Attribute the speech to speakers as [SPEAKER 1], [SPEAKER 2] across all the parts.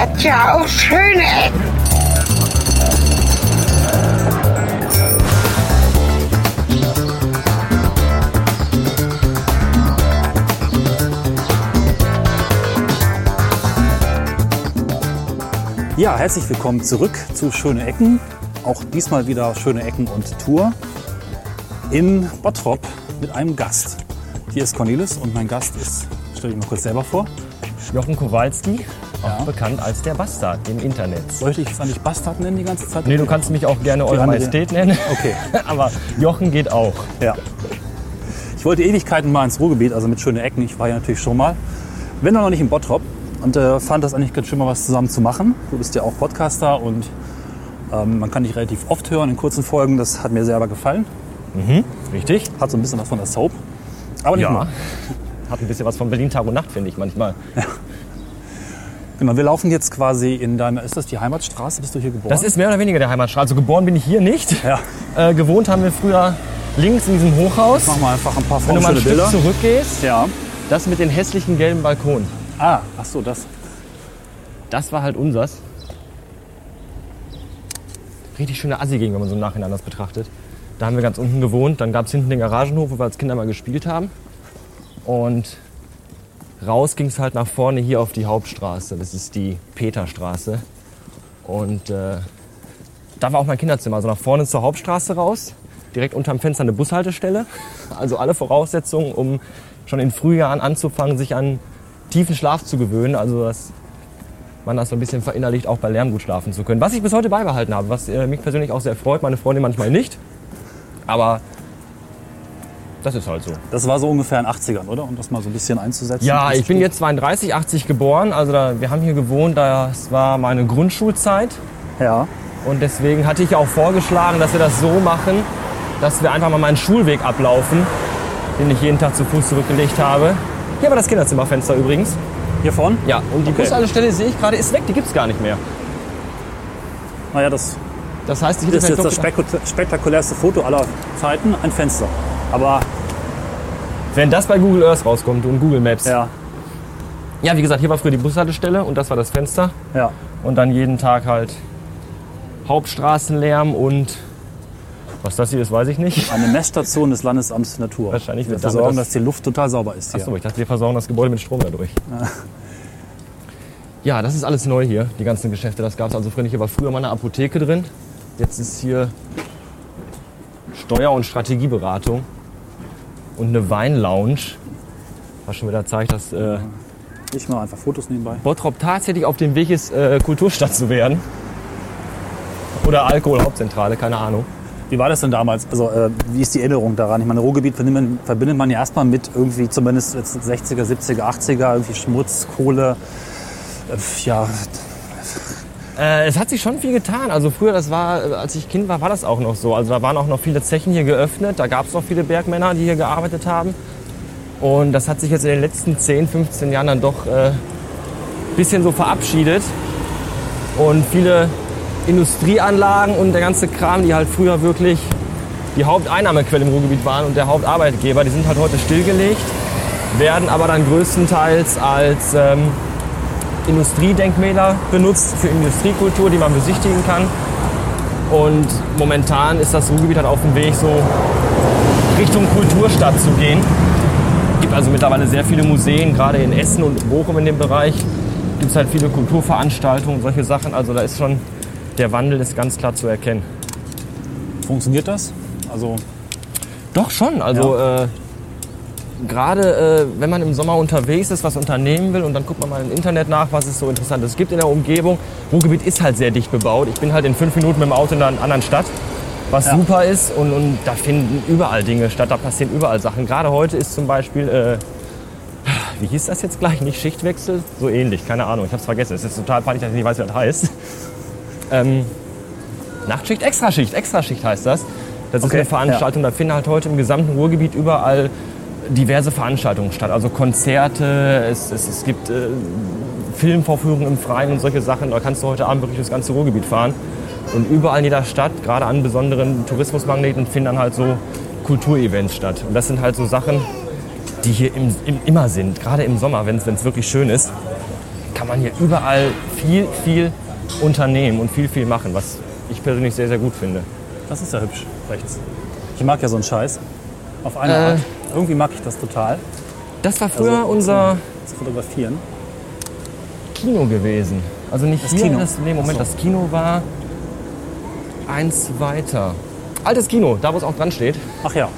[SPEAKER 1] hat ja auch schöne Ecken.
[SPEAKER 2] Ja, herzlich willkommen zurück zu Schöne Ecken. Auch diesmal wieder Schöne Ecken und Tour in Bottrop mit einem Gast. Hier ist Cornelis und mein Gast ist, stell dich mal kurz selber vor.
[SPEAKER 3] Jochen Kowalski, auch
[SPEAKER 2] Ja.
[SPEAKER 3] bekannt als der Bastard im Internet.
[SPEAKER 2] Sollte ich es eigentlich Bastard nennen die ganze Zeit?
[SPEAKER 3] Nee, du kannst mich auch gerne Eure Majestät nennen.
[SPEAKER 2] Okay.
[SPEAKER 3] Aber Jochen geht auch.
[SPEAKER 2] Ja. Ich wollte Ewigkeiten mal ins Ruhrgebiet, also mit Schöne Ecken. Ich war ja natürlich schon mal. Wenn auch noch nicht in Bottrop. Und äh, fand das eigentlich ganz schön, mal was zusammen zu machen. Du bist ja auch Podcaster und ähm, man kann dich relativ oft hören in kurzen Folgen. Das hat mir selber gefallen.
[SPEAKER 3] Richtig?
[SPEAKER 2] Hat so ein bisschen was von der Soap. Aber nicht
[SPEAKER 3] Ja.
[SPEAKER 2] nur.
[SPEAKER 3] Hat ein bisschen was von Berlin Tag und Nacht, finde ich manchmal.
[SPEAKER 2] Genau, wir laufen jetzt quasi in deiner, ist das die Heimatstraße? Bist du hier geboren?
[SPEAKER 3] Das ist mehr oder weniger der Heimatstraße. Also geboren bin ich hier nicht.
[SPEAKER 2] Ja.
[SPEAKER 3] Äh, gewohnt haben wir früher links in diesem Hochhaus.
[SPEAKER 2] Machen wir einfach ein paar
[SPEAKER 3] Wenn du mal ein Stück
[SPEAKER 2] Bilder.
[SPEAKER 3] zurückgehst,
[SPEAKER 2] Ja.
[SPEAKER 3] das mit den hässlichen gelben Balkonen.
[SPEAKER 2] Ah, ach so, das.
[SPEAKER 3] Das war halt unsers. Richtig schöne Assi-Gegend, wenn man so im Nachhinein das betrachtet. Da haben wir ganz unten gewohnt. Dann gab es hinten den Garagenhof, wo wir als Kinder mal gespielt haben. Und raus ging es halt nach vorne hier auf die Hauptstraße. Das ist die Peterstraße. Und äh, da war auch mein Kinderzimmer. Also nach vorne zur Hauptstraße raus. Direkt unterm Fenster eine Bushaltestelle. Also alle Voraussetzungen, um schon in Frühjahren anzufangen, sich an tiefen Schlaf zu gewöhnen. Also dass man das so ein bisschen verinnerlicht, auch bei Lärm gut schlafen zu können. Was ich bis heute beibehalten habe, was äh, mich persönlich auch sehr freut, meine Freundin manchmal nicht. Aber das ist halt so.
[SPEAKER 2] Das war so ungefähr in den 80ern, oder? Um das mal so ein bisschen einzusetzen.
[SPEAKER 3] Ja, ich bin jetzt 32, 80 geboren. Also da, wir haben hier gewohnt, das war meine Grundschulzeit.
[SPEAKER 2] Ja.
[SPEAKER 3] Und deswegen hatte ich auch vorgeschlagen, dass wir das so machen, dass wir einfach mal meinen Schulweg ablaufen, den ich jeden Tag zu Fuß zurückgelegt habe. Hier war das Kinderzimmerfenster übrigens.
[SPEAKER 2] Hier vorne?
[SPEAKER 3] Ja, und die
[SPEAKER 2] Okay.
[SPEAKER 3] Bushaltestelle sehe ich gerade, ist weg, die gibt es gar nicht mehr.
[SPEAKER 2] Naja, das
[SPEAKER 3] Das heißt, ich
[SPEAKER 2] ist
[SPEAKER 3] hätte
[SPEAKER 2] jetzt das spektakulärste Foto aller Zeiten. Ein Fenster. Aber
[SPEAKER 3] Wenn das bei Google Earth rauskommt und Google Maps.
[SPEAKER 2] ja,
[SPEAKER 3] Ja, wie gesagt, hier war früher die Bushaltestelle und das war das Fenster.
[SPEAKER 2] ja.
[SPEAKER 3] Und dann jeden Tag halt Hauptstraßenlärm und was das hier ist, weiß ich nicht.
[SPEAKER 2] Eine Messstation des Landesamts Natur.
[SPEAKER 3] Wahrscheinlich
[SPEAKER 2] Wir
[SPEAKER 3] wird damit
[SPEAKER 2] versorgen,
[SPEAKER 3] das-
[SPEAKER 2] dass die Luft total sauber ist hier.
[SPEAKER 3] Achso, ich dachte, wir versorgen das Gebäude mit Strom dadurch. Ja, das ist alles neu hier, die ganzen Geschäfte. Das gab es also früher nicht. Hier war früher mal eine Apotheke drin. Jetzt ist hier Steuer- und Strategieberatung und eine Weinlounge. Was schon wieder zeigt, dass äh,
[SPEAKER 2] Ich mache einfach Fotos nebenbei.
[SPEAKER 3] Bottrop tatsächlich auf dem Weg ist, äh, Kulturstadt zu werden. Oder Alkoholhauptzentrale, keine Ahnung.
[SPEAKER 2] Wie war das denn damals? Also, äh, wie ist die Erinnerung daran? Ich meine, Ruhrgebiet verbindet man, verbindet man ja erstmal mit irgendwie zumindest jetzt 60er, 70er, 80er, irgendwie Schmutz, Kohle. Äh, ja,
[SPEAKER 3] Äh, es hat sich schon viel getan. Also früher, das war, äh, als ich Kind war, war das auch noch so. Also da waren auch noch viele Zechen hier geöffnet. Da gab es noch viele Bergmänner, die hier gearbeitet haben. Und das hat sich jetzt in den letzten 10, 15 Jahren dann doch ein äh, bisschen so verabschiedet. Und viele Industrieanlagen und der ganze Kram, die halt früher wirklich die Haupteinnahmequelle im Ruhrgebiet waren und der Hauptarbeitgeber, die sind halt heute stillgelegt, werden aber dann größtenteils als ähm, Industriedenkmäler benutzt für Industriekultur, die man besichtigen kann. Und momentan ist das Ruhrgebiet halt auf dem Weg, so Richtung Kulturstadt zu gehen. Es gibt also mittlerweile sehr viele Museen, gerade in Essen und Bochum in dem Bereich. Gibt es halt viele Kulturveranstaltungen, solche Sachen. Also da ist schon, der Wandel ist ganz klar zu erkennen.
[SPEAKER 2] funktioniert das? Also,
[SPEAKER 3] Doch schon. Also äh, gerade äh, wenn man im Sommer unterwegs ist, was unternehmen will und dann guckt man mal im Internet nach, was es so Interessantes gibt in der Umgebung. Ruhrgebiet ist halt sehr dicht bebaut. Ich bin halt in fünf Minuten mit dem Auto in einer anderen Stadt, was
[SPEAKER 2] Ja.
[SPEAKER 3] super ist und, und da finden überall Dinge statt, da passieren überall Sachen. Gerade heute ist zum Beispiel, äh, wie hieß das jetzt gleich, nicht Schichtwechsel? So ähnlich, keine Ahnung, ich habe es vergessen. Es ist total peinlich, dass ich nicht weiß, wie das heißt. Ähm, Nachtschicht, Extraschicht, Extraschicht heißt das. Das ist
[SPEAKER 2] Okay,
[SPEAKER 3] eine Veranstaltung, da finden halt heute im gesamten Ruhrgebiet überall diverse Veranstaltungen statt. Also Konzerte, es, es, es gibt äh, Filmvorführungen im Freien und solche Sachen. Da kannst du heute Abend wirklich das ganze Ruhrgebiet fahren. Und überall in jeder Stadt, gerade an besonderen Tourismusmagneten, finden dann halt so Kulturevents statt. Und das sind halt so Sachen, die hier im, im, immer sind. Gerade im Sommer, wenn es wirklich schön ist, kann man hier überall viel, viel unternehmen und viel, viel machen, was ich persönlich sehr, sehr gut finde.
[SPEAKER 2] Das ist ja hübsch, rechts. Ich mag ja so einen Scheiß. Auf eine
[SPEAKER 3] Äh.
[SPEAKER 2] Art. Irgendwie mag ich das total.
[SPEAKER 3] Das war früher
[SPEAKER 2] Also,
[SPEAKER 3] unser
[SPEAKER 2] Das Fotografieren.
[SPEAKER 3] Kino gewesen. Also nicht
[SPEAKER 2] Das
[SPEAKER 3] hier,
[SPEAKER 2] Kino?
[SPEAKER 3] Das, nee, Moment,
[SPEAKER 2] so.
[SPEAKER 3] das Kino war eins weiter. Altes Kino, da wo es auch dran steht.
[SPEAKER 2] Ach ja.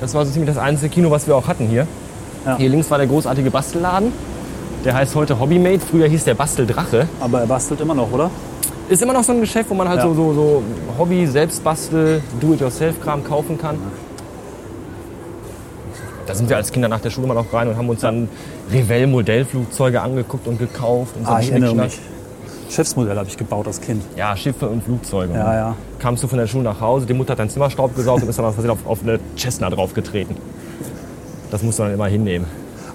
[SPEAKER 3] Das war so ziemlich das einzige Kino, was wir auch hatten hier.
[SPEAKER 2] Ja.
[SPEAKER 3] Hier links war der großartige Bastelladen. Der heißt heute Hobbymade. Früher hieß der Basteldrache.
[SPEAKER 2] Aber er bastelt immer noch, oder?
[SPEAKER 3] Ist immer noch so ein Geschäft, wo man halt
[SPEAKER 2] Ja.
[SPEAKER 3] so, so, so Hobby, Selbstbastel, Do-it-yourself-Kram kaufen kann. Da sind wir als Kinder nach der Schule mal noch rein und haben uns dann Revell-Modellflugzeuge angeguckt und gekauft. Und so
[SPEAKER 2] Ah, ich erinnere mich. Schiffsmodell habe ich gebaut als Kind.
[SPEAKER 3] Ja, Schiffe und Flugzeuge.
[SPEAKER 2] Ja, ja.
[SPEAKER 3] Kamst du von der Schule nach Hause, die Mutter hat deinen Zimmerstaub gesaugt und bist dann aus Versehen auf, auf eine Cessna draufgetreten. Das musst du dann immer hinnehmen.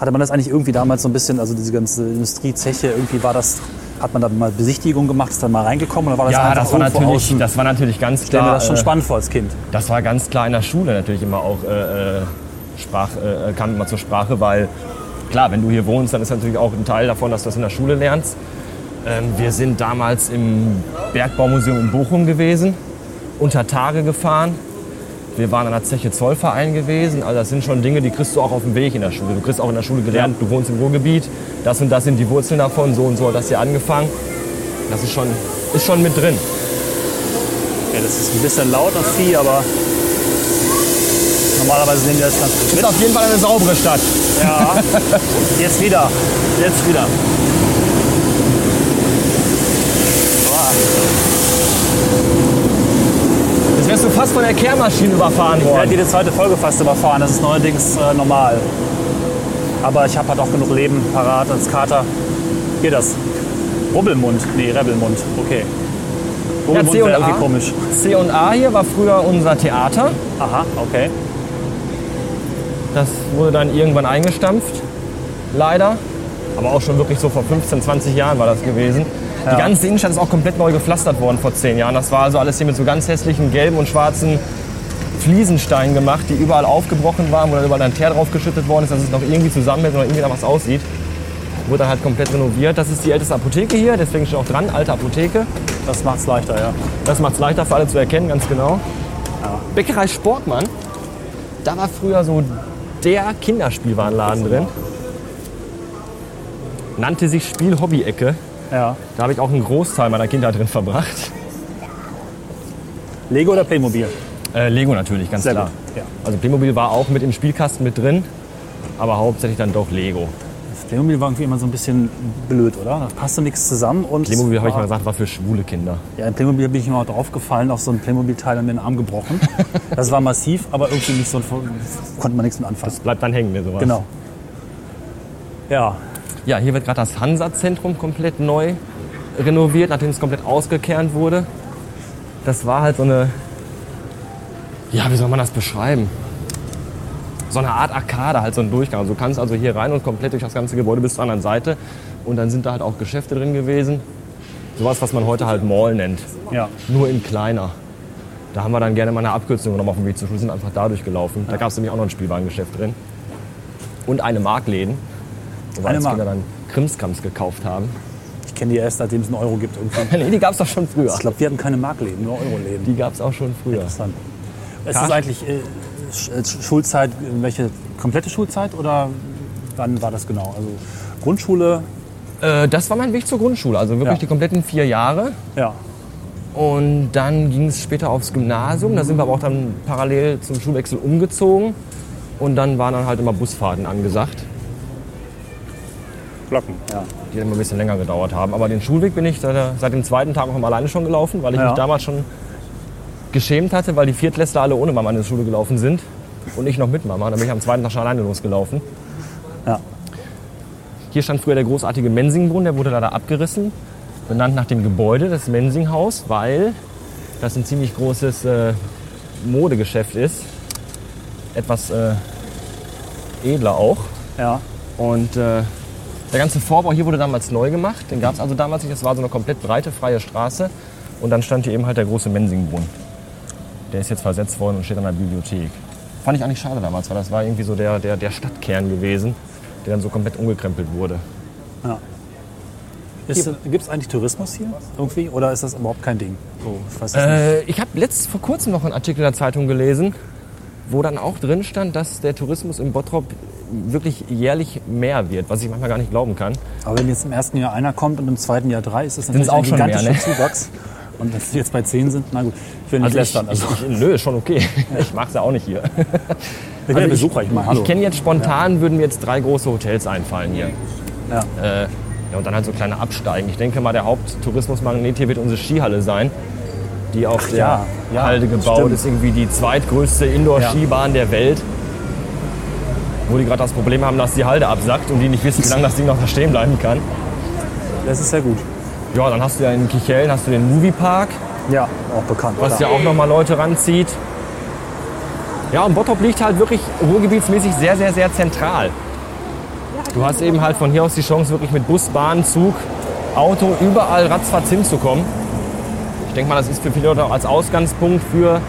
[SPEAKER 2] Hatte man das eigentlich irgendwie damals so ein bisschen, also diese ganze Industriezeche, irgendwie war das, hat man da mal Besichtigung gemacht, ist dann mal reingekommen oder war das
[SPEAKER 3] Ja,
[SPEAKER 2] einfach
[SPEAKER 3] das war, natürlich,
[SPEAKER 2] außen?
[SPEAKER 3] das war natürlich ganz
[SPEAKER 2] Ich stelle mir
[SPEAKER 3] klar.
[SPEAKER 2] das schon
[SPEAKER 3] äh,
[SPEAKER 2] spannend vor als Kind.
[SPEAKER 3] Das war ganz klar in der Schule natürlich immer auch äh, äh, Sprach, äh, kam immer zur Sprache, weil klar, wenn du hier wohnst, dann ist natürlich auch ein Teil davon, dass du das in der Schule lernst. Ähm, wir sind damals im Bergbaumuseum in Bochum gewesen, unter Tage gefahren. Wir waren an der Zeche Zollverein gewesen. Also das sind schon Dinge, die kriegst du auch auf dem Weg in der Schule. Du kriegst auch in der Schule gelernt, du wohnst im Ruhrgebiet, das und das sind die Wurzeln davon, so und so hat das hier angefangen. Das ist schon, ist schon mit drin.
[SPEAKER 2] Ja, das ist ein bisschen laut, das Vieh, aber normalerweise nehmen die das ganz gut
[SPEAKER 3] Ist
[SPEAKER 2] mit.
[SPEAKER 3] auf jeden Fall eine saubere Stadt.
[SPEAKER 2] Ja, jetzt wieder. Jetzt wieder.
[SPEAKER 3] Jetzt wärst du fast von der Kehrmaschine überfahren
[SPEAKER 2] Ich werde
[SPEAKER 3] worden.
[SPEAKER 2] jede zweite Folge fast überfahren. Das ist neuerdings äh, normal. Aber ich habe halt auch genug Leben parat als Kater. Hier das. Rubbelmund. Nee, Rebelmund. Okay.
[SPEAKER 3] Ja,
[SPEAKER 2] Rubbelmund
[SPEAKER 3] C und
[SPEAKER 2] wäre irgendwie komisch.
[SPEAKER 3] C und A hier war früher unser Theater.
[SPEAKER 2] Aha, okay.
[SPEAKER 3] Das wurde dann irgendwann eingestampft. Leider. Aber auch schon wirklich so vor 15, 20 Jahren war das gewesen.
[SPEAKER 2] Ja.
[SPEAKER 3] Die ganze Innenstadt ist auch komplett neu gepflastert worden vor 10 Jahren. Das war also alles hier mit so ganz hässlichen gelben und schwarzen Fliesensteinen gemacht, die überall aufgebrochen waren, wo dann überall ein Teer draufgeschüttet worden ist, dass es noch irgendwie zusammenhält oder irgendwie nach was aussieht. Wurde dann halt komplett renoviert. Das ist die älteste Apotheke hier, deswegen steht auch dran, alte Apotheke.
[SPEAKER 2] Das macht's leichter, ja.
[SPEAKER 3] Das macht es leichter für alle zu erkennen, ganz genau. Bäckerei Sportmann, da war früher so der Kinderspielwarenladen drin. Nannte sich Spiel-Hobby-Ecke.
[SPEAKER 2] Ja.
[SPEAKER 3] Da habe ich auch einen Großteil meiner Kindheit drin verbracht.
[SPEAKER 2] Lego oder Playmobil?
[SPEAKER 3] Äh, Lego natürlich, ganz
[SPEAKER 2] Sehr
[SPEAKER 3] klar.
[SPEAKER 2] gut. Ja.
[SPEAKER 3] Also Playmobil war auch mit im Spielkasten mit drin, aber hauptsächlich dann doch Lego.
[SPEAKER 2] Das Playmobil war irgendwie immer so ein bisschen blöd, oder? Da passte nichts zusammen. Und
[SPEAKER 3] Playmobil, habe ich mal gesagt, war für schwule Kinder.
[SPEAKER 2] Ja, in Playmobil bin ich immer draufgefallen, auf so ein Playmobil-Teil und mir den Arm gebrochen. Das war massiv, aber irgendwie nicht so, konnte man nichts mit anfassen.
[SPEAKER 3] Bleibt dann hängen, mir sowas.
[SPEAKER 2] Genau. Ja,
[SPEAKER 3] Ja, hier wird gerade das Hansa-Zentrum komplett neu renoviert, nachdem es komplett ausgekernt wurde. Das war halt so eine, ja, wie soll man das beschreiben? So eine Art Arkade, halt so ein Durchgang. Also du kannst also hier rein und komplett durch das ganze Gebäude bis zur anderen Seite. Und dann sind da halt auch Geschäfte drin gewesen. Sowas, was man heute halt Mall nennt.
[SPEAKER 2] ja.
[SPEAKER 3] Nur in kleiner. Da haben wir dann gerne mal eine Abkürzung genommen auf dem Weg zur Schule, sind einfach da durchgelaufen. Da gab es nämlich auch noch ein Spielwarengeschäft drin. Und eine Markläden, wo wir als
[SPEAKER 2] Mark.
[SPEAKER 3] Kinder dann Krimskrams gekauft haben.
[SPEAKER 2] Ich kenne die erst, seitdem es einen Euro gibt. Irgendwie.
[SPEAKER 3] nee, die gab es doch schon früher.
[SPEAKER 2] Ich glaube, wir hatten keine Markläden, nur Euroläden.
[SPEAKER 3] Die gab es auch schon früher.
[SPEAKER 2] Interessant. Ist
[SPEAKER 3] Karst-
[SPEAKER 2] das eigentlich äh, Schulzeit, äh, welche komplette Schulzeit oder wann war das genau? Also Grundschule,
[SPEAKER 3] Äh, das war mein Weg zur Grundschule, also wirklich
[SPEAKER 2] Ja.
[SPEAKER 3] die kompletten vier Jahre.
[SPEAKER 2] ja.
[SPEAKER 3] Und dann ging es später aufs Gymnasium. Da sind wir aber auch dann parallel zum Schulwechsel umgezogen. Und dann waren dann halt immer Busfahrten angesagt,
[SPEAKER 2] Glocken, ja.
[SPEAKER 3] die dann immer ein bisschen länger gedauert haben. Aber den Schulweg bin ich seit dem zweiten Tag auch immer alleine schon gelaufen, weil ich
[SPEAKER 2] Ja.
[SPEAKER 3] mich damals schon geschämt hatte, weil die Viertklässler alle ohne Mama in die Schule gelaufen sind. Und ich noch mit Mama. Dann bin ich am zweiten Tag schon alleine losgelaufen.
[SPEAKER 2] ja.
[SPEAKER 3] Hier stand früher der großartige Mensingbrunnen, der wurde leider abgerissen. Benannt nach dem Gebäude des Mensinghaus, weil das ein ziemlich großes äh, Modegeschäft ist. Etwas äh, edler auch.
[SPEAKER 2] ja.
[SPEAKER 3] Und äh, der ganze Vorbau hier wurde damals neu gemacht. Den gab es also damals nicht. Das war so eine komplett breite, freie Straße. Und dann stand hier eben halt der große Mensingbrunnen. Der ist jetzt versetzt worden und steht an der Bibliothek. Fand ich eigentlich schade damals, weil das war irgendwie so der, der, der Stadtkern gewesen, der dann so komplett umgekrempelt wurde.
[SPEAKER 2] Ja. Gibt es eigentlich Tourismus hier irgendwie oder ist das überhaupt kein Ding? So, ich.
[SPEAKER 3] Äh, ich habe letzt vor kurzem noch einen Artikel in der Zeitung gelesen, wo dann auch drin stand, dass der Tourismus in Bottrop wirklich jährlich mehr wird, was ich manchmal gar nicht glauben kann.
[SPEAKER 2] Aber wenn jetzt im ersten Jahr einer kommt und im zweiten Jahr drei, ist das natürlich
[SPEAKER 3] es auch
[SPEAKER 2] ein
[SPEAKER 3] schon mehr,
[SPEAKER 2] gigantischer
[SPEAKER 3] ne?
[SPEAKER 2] Zuwachs. Und wenn wir jetzt bei zehn sind, na gut, ich will nicht
[SPEAKER 3] Also ich,
[SPEAKER 2] lästern. Also,
[SPEAKER 3] ich, ich, nö, ist schon okay. Ich mag's ja auch nicht hier.
[SPEAKER 2] ich bin
[SPEAKER 3] Also
[SPEAKER 2] Besucher, ich meine, hallo.
[SPEAKER 3] Ich kenne jetzt spontan, würden mir jetzt drei große Hotels einfallen hier.
[SPEAKER 2] ja.
[SPEAKER 3] Äh, ja, und dann halt so kleine Absteigen. Ich denke mal, der Haupttourismusmagnet hier wird unsere Skihalle sein, die auf der
[SPEAKER 2] ja, ja,
[SPEAKER 3] Halde gebaut
[SPEAKER 2] stimmt.
[SPEAKER 3] ist. Irgendwie die zweitgrößte Indoor-Skibahn der Welt. Wo die gerade das Problem haben, dass die Halde absackt und die nicht wissen, wie lange das Ding noch da stehen bleiben kann.
[SPEAKER 2] Das ist sehr gut.
[SPEAKER 3] Ja, dann hast du ja in Kichellen hast du den Moviepark,
[SPEAKER 2] Ja, auch bekannt.
[SPEAKER 3] was
[SPEAKER 2] klar.
[SPEAKER 3] ja auch nochmal Leute ranzieht. Ja, und Bottrop liegt halt wirklich ruhrgebietsmäßig sehr, sehr, sehr zentral. Du hast eben halt von hier aus die Chance, wirklich mit Bus, Bahn, Zug, Auto überall ratzfatz hinzukommen. Ich denke mal, das ist für viele Leute auch als Ausgangspunkt für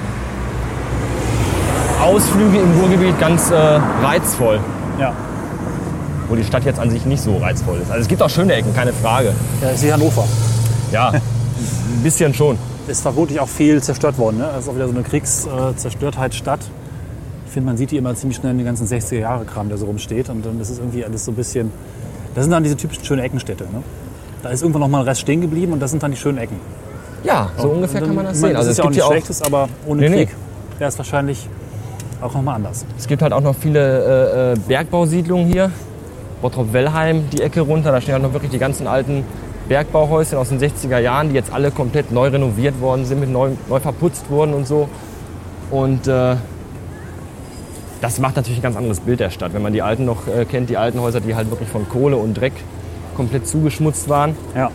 [SPEAKER 3] Ausflüge im Ruhrgebiet ganz äh, reizvoll.
[SPEAKER 2] Ja.
[SPEAKER 3] Wo die Stadt jetzt an sich nicht so reizvoll ist. Also es gibt auch schöne Ecken, keine Frage.
[SPEAKER 2] ja, ist wie Hannover.
[SPEAKER 3] Ja, ein bisschen schon.
[SPEAKER 2] Ist vermutlich auch viel zerstört worden. Ne? Das ist auch wieder so eine Kriegszerstörtheitsstadt. Ich finde, man sieht die immer ziemlich schnell in den ganzen 60er-Jahre-Kram, der so rumsteht. Und dann ist es irgendwie alles so ein bisschen. Das sind dann diese typischen schönen Eckenstädte. Ne? Da ist irgendwann noch mal ein Rest stehen geblieben und das sind dann die schönen Ecken.
[SPEAKER 3] Ja, so ungefähr kann man das
[SPEAKER 2] Ich
[SPEAKER 3] sehen.
[SPEAKER 2] meine,
[SPEAKER 3] Also
[SPEAKER 2] das
[SPEAKER 3] es
[SPEAKER 2] ist ja auch
[SPEAKER 3] gibt
[SPEAKER 2] nicht
[SPEAKER 3] auch
[SPEAKER 2] schlechtes, aber ohne
[SPEAKER 3] Nee, nee.
[SPEAKER 2] Krieg wäre es wahrscheinlich auch noch mal anders.
[SPEAKER 3] Es gibt halt auch noch viele äh, äh, Bergbausiedlungen hier. Bottrop-Wellheim, die Ecke runter. Da stehen halt noch wirklich die ganzen alten Bergbauhäuschen aus den 60er Jahren, die jetzt alle komplett neu renoviert worden sind, mit neu, neu verputzt wurden und so. Und äh, das macht natürlich ein ganz anderes Bild der Stadt. Wenn man die alten noch äh, kennt, die alten Häuser, die halt wirklich von Kohle und Dreck komplett zugeschmutzt waren.
[SPEAKER 2] Ja.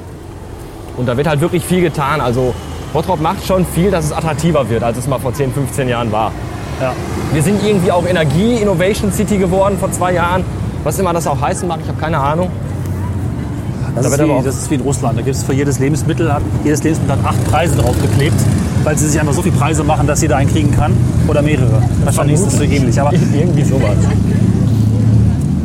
[SPEAKER 3] Und da wird halt wirklich viel getan. Also Bottrop macht schon viel, dass es attraktiver wird, als es mal vor 10, 15 Jahren war.
[SPEAKER 2] Ja.
[SPEAKER 3] Wir sind irgendwie auch Energie Innovation City geworden vor zwei Jahren. Was immer das auch heißen mag, ich habe keine Ahnung.
[SPEAKER 2] Das,
[SPEAKER 3] Da
[SPEAKER 2] ist wie, das ist wie in Russland. Da gibt es für jedes Lebensmittel, hat, jedes Lebensmittel hat acht Preise draufgeklebt, weil sie sich einfach so viele Preise machen, dass jeder einen kriegen kann. Oder mehrere. Wahrscheinlich ist das so ähnlich. Aber
[SPEAKER 3] irgendwie sowas.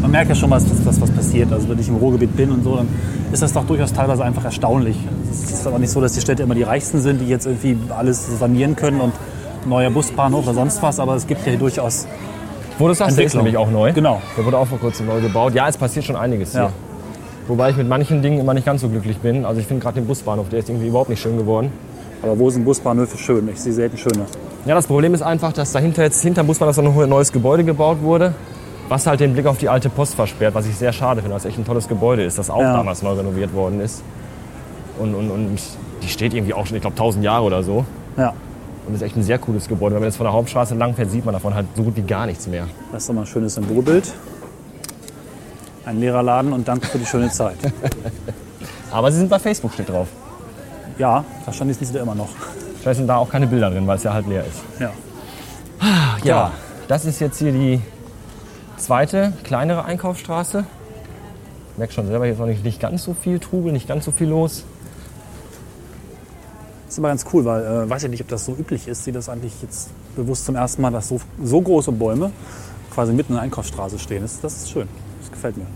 [SPEAKER 2] man merkt ja schon, was, was, was passiert. Also wenn ich im Ruhrgebiet bin und so, dann ist das doch durchaus teilweise einfach erstaunlich. Es ist aber nicht so, dass die Städte immer die reichsten sind, die jetzt irgendwie alles sanieren können und neuer Busbahnhof oder sonst was. Aber es gibt ja durchaus
[SPEAKER 3] Wo du sagst, der ist nämlich auch neu.
[SPEAKER 2] Genau.
[SPEAKER 3] Der wurde auch vor kurzem neu gebaut. Ja, es passiert schon einiges
[SPEAKER 2] Ja.
[SPEAKER 3] hier. Wobei ich mit manchen Dingen immer nicht ganz so glücklich bin. Also ich finde gerade den Busbahnhof, der ist irgendwie überhaupt nicht schön geworden.
[SPEAKER 2] Aber wo sind Busbahnhöfe schön? Ich sehe selten schöne.
[SPEAKER 3] Ja, das Problem ist einfach, dass dahinter jetzt hinter dem Busbahnhof so ein neues Gebäude gebaut wurde, was halt den Blick auf die alte Post versperrt, was ich sehr schade finde, weil es echt ein tolles Gebäude ist, das auch
[SPEAKER 2] Ja.
[SPEAKER 3] damals neu renoviert worden ist. Und, und, und die steht irgendwie auch schon, ich glaube, 1000 Jahre oder so.
[SPEAKER 2] Ja,
[SPEAKER 3] Und ist echt ein sehr cooles Gebäude. Wenn man jetzt von der Hauptstraße lang fährt, sieht man davon halt so gut wie gar nichts mehr.
[SPEAKER 2] das ist doch mal ein schönes Symbolbild. Ein leerer Laden und danke für die schöne Zeit.
[SPEAKER 3] Aber sie sind bei Facebook steht drauf.
[SPEAKER 2] Ja, wahrscheinlich sind sie da immer noch.
[SPEAKER 3] Vielleicht sind da auch keine Bilder drin, weil es ja halt leer ist.
[SPEAKER 2] Ja.
[SPEAKER 3] Ja, das ist jetzt hier die zweite, kleinere Einkaufsstraße. Merk schon selber, hier ist noch nicht, nicht ganz so viel Trubel, nicht ganz so viel los.
[SPEAKER 2] Das ist aber ganz cool, weil äh, weiß ich nicht, ob das so üblich ist. Sehe das eigentlich jetzt bewusst zum ersten Mal, dass so, so große Bäume quasi mitten in der Einkaufsstraße stehen. Das, das ist schön. Das gefällt mir.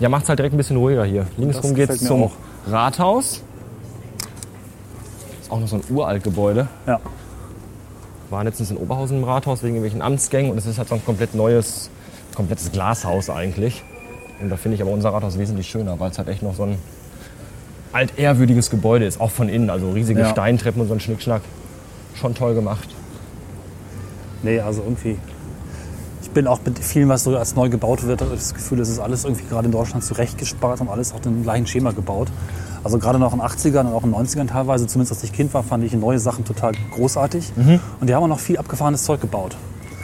[SPEAKER 3] Ja, macht es halt direkt ein bisschen ruhiger hier. Links rum geht es zum
[SPEAKER 2] auch.
[SPEAKER 3] Rathaus. Ist auch noch so ein uralt Gebäude.
[SPEAKER 2] Ja.
[SPEAKER 3] Waren letztens in Oberhausen im Rathaus wegen irgendwelchen Amtsgängen und es ist halt so ein komplett neues, komplettes Glashaus eigentlich. Und da finde ich aber unser Rathaus wesentlich schöner, weil es halt echt noch so ein altehrwürdiges Gebäude ist, auch von innen. Also riesige
[SPEAKER 2] Ja.
[SPEAKER 3] Steintreppen und so ein Schnickschnack. Schon toll gemacht.
[SPEAKER 2] Nee, also irgendwie. Ich bin auch mit vielen, was so als neu gebaut wird, das Gefühl, es ist alles irgendwie gerade in Deutschland zurechtgespart und alles auch dem gleichen Schema gebaut. Also gerade noch in den 80ern und auch in den 90ern teilweise, zumindest als ich Kind war, fand ich neue Sachen total großartig. Und die haben auch noch viel abgefahrenes Zeug gebaut.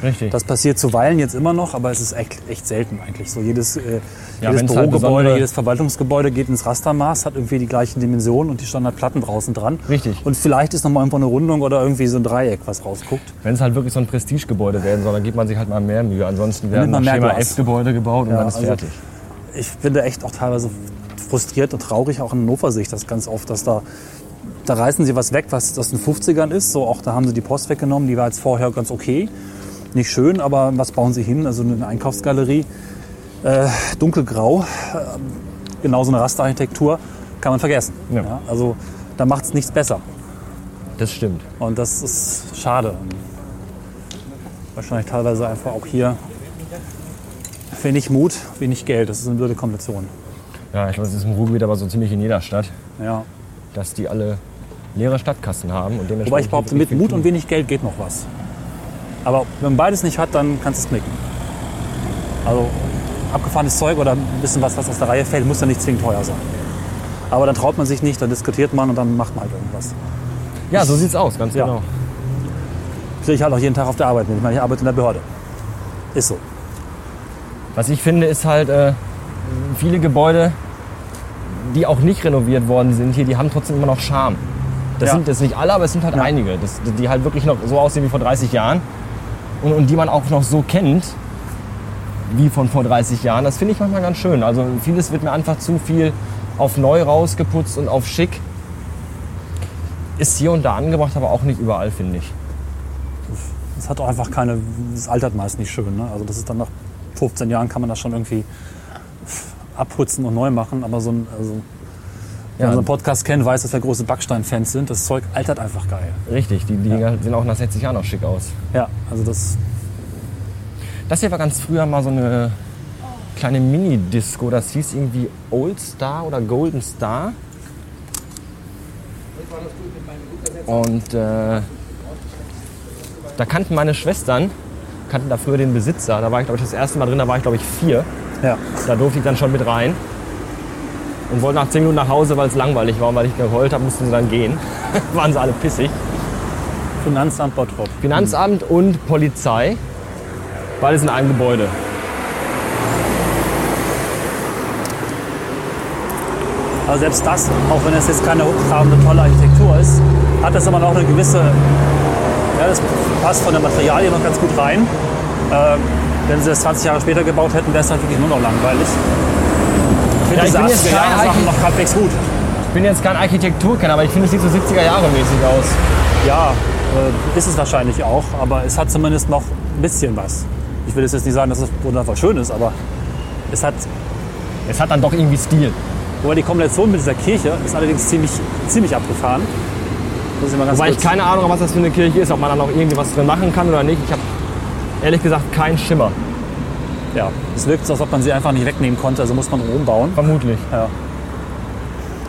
[SPEAKER 3] Richtig.
[SPEAKER 2] Das passiert zuweilen jetzt immer noch, aber es ist echt, echt selten eigentlich. So jedes, äh,
[SPEAKER 3] Ja,
[SPEAKER 2] jedes
[SPEAKER 3] halt
[SPEAKER 2] Bürogebäude,
[SPEAKER 3] besondere-
[SPEAKER 2] jedes Verwaltungsgebäude geht ins Rastermaß, hat irgendwie die gleichen Dimensionen und die Standardplatten draußen dran.
[SPEAKER 3] Richtig.
[SPEAKER 2] Und vielleicht ist noch mal irgendwo eine Rundung oder irgendwie so ein Dreieck, was rausguckt.
[SPEAKER 3] Wenn es halt wirklich so ein Prestigegebäude werden soll, dann gibt man sich halt mal mehr Mühe. Ansonsten werden
[SPEAKER 2] man
[SPEAKER 3] Schema. F-Gebäude gebaut und
[SPEAKER 2] Ja,
[SPEAKER 3] dann ist
[SPEAKER 2] also-
[SPEAKER 3] fertig.
[SPEAKER 2] ich bin da echt auch teilweise frustriert und traurig. Auch in Hannover sehe ich das ganz oft, dass da, da reißen sie was weg, was aus den 50ern ist. So auch da haben sie die Post weggenommen, die war jetzt vorher ganz okay. Nicht schön, aber was bauen sie hin? Also eine Einkaufsgalerie, äh, dunkelgrau, äh, genau so eine Rasterarchitektur. kann man vergessen.
[SPEAKER 3] Ja.
[SPEAKER 2] Ja, also da macht es nichts besser.
[SPEAKER 3] Das stimmt.
[SPEAKER 2] Und das ist schade. Wahrscheinlich teilweise einfach auch hier wenig Mut, wenig Geld. Das ist eine blöde Kombination.
[SPEAKER 3] Ja, ich glaube, das ist im Ruhrgebiet aber so ziemlich in jeder Stadt,
[SPEAKER 2] Ja.
[SPEAKER 3] dass die alle leere Stadtkassen haben. Und dementsprechend
[SPEAKER 2] Wobei ich behaupte, mit Mut und wenig Geld geht noch was. Aber wenn man beides nicht hat, dann kannst du es knicken. Also abgefahrenes Zeug oder ein bisschen was, was aus der Reihe fällt, muss ja nicht zwingend teuer sein. Aber dann traut man sich nicht, dann diskutiert man und dann macht man halt irgendwas.
[SPEAKER 3] Ja, so sieht's aus, ganz
[SPEAKER 2] Ja.
[SPEAKER 3] genau.
[SPEAKER 2] Kriege ich halt auch jeden Tag auf der Arbeit mit. Ich meine, ich arbeite in der Behörde. Ist so.
[SPEAKER 3] Was ich finde, ist halt äh, viele Gebäude, die auch nicht renoviert worden sind hier, die haben trotzdem immer noch Charme. Das
[SPEAKER 2] Ja.
[SPEAKER 3] sind jetzt nicht alle, aber es sind halt
[SPEAKER 2] Ja.
[SPEAKER 3] einige, das, die halt wirklich noch so aussehen wie vor 30 Jahren und, und die man auch noch so kennt wie von vor 30 Jahren. Das finde ich manchmal ganz schön. Also vieles wird mir einfach zu viel auf neu rausgeputzt und auf schick. Ist hier und da angebracht, aber auch nicht überall, finde ich.
[SPEAKER 2] Es hat auch einfach keine, es altert meist nicht schön. Ne? Also das ist dann nach 15 Jahren kann man das schon irgendwie abputzen und neu machen. Aber so ein, also,
[SPEAKER 3] Ja.
[SPEAKER 2] unseren Podcast kennt, weiß, dass wir große Backstein-Fans sind. Das Zeug altert einfach geil.
[SPEAKER 3] Richtig, die, die Dinger sehen auch nach 60 Jahren noch schick aus.
[SPEAKER 2] Ja, also das,
[SPEAKER 3] Das hier war ganz früher mal so eine kleine Mini-Disco. Das hieß irgendwie Old Star oder Golden Star. Und äh, da kannten meine Schwestern, kannten da früher den Besitzer. Da war ich, glaube ich, das erste Mal drin, da war ich, glaube ich, vier.
[SPEAKER 2] ja.
[SPEAKER 3] Da durfte ich dann schon mit rein. Und wollte nach zehn Minuten nach Hause, weil es langweilig war und weil ich geheult habe, mussten sie dann gehen. Waren sie alle pissig.
[SPEAKER 2] Finanzamt Bottrop.
[SPEAKER 3] Finanzamt und Polizei. Beides in einem Gebäude.
[SPEAKER 2] Aber selbst das, auch wenn es jetzt keine hochtrabende, tolle Architektur ist, hat das immer noch eine gewisse, ja, das passt von der Materialie noch ganz gut rein. Äh, wenn sie das 20 Jahre später gebaut hätten, wäre es halt wirklich nur noch langweilig. Ich finde
[SPEAKER 3] Ja, ich bin jetzt
[SPEAKER 2] 80er Jahre
[SPEAKER 3] kein
[SPEAKER 2] Sachen noch halbwegs gut.
[SPEAKER 3] Ich bin jetzt kein Architekturkenner, aber ich finde, es sieht so 70er Jahre mäßig aus.
[SPEAKER 2] Ja, äh, ist es wahrscheinlich auch, aber es hat zumindest noch ein bisschen was. Ich will jetzt nicht sagen, dass es wunderbar schön ist, aber es hat,
[SPEAKER 3] Es hat dann doch irgendwie Stil.
[SPEAKER 2] wobei die Kombination mit dieser Kirche ist allerdings ziemlich, ziemlich abgefahren. Muss ich mal ganz
[SPEAKER 3] Weil ich keine Ahnung habe, was das für eine Kirche ist, ob man da noch irgendwie was drin machen kann oder nicht. Ich habe ehrlich gesagt keinen Schimmer.
[SPEAKER 2] Ja, es wirkt so, als ob man sie einfach nicht wegnehmen konnte, also muss man rumbauen.
[SPEAKER 3] Vermutlich.
[SPEAKER 2] Ja.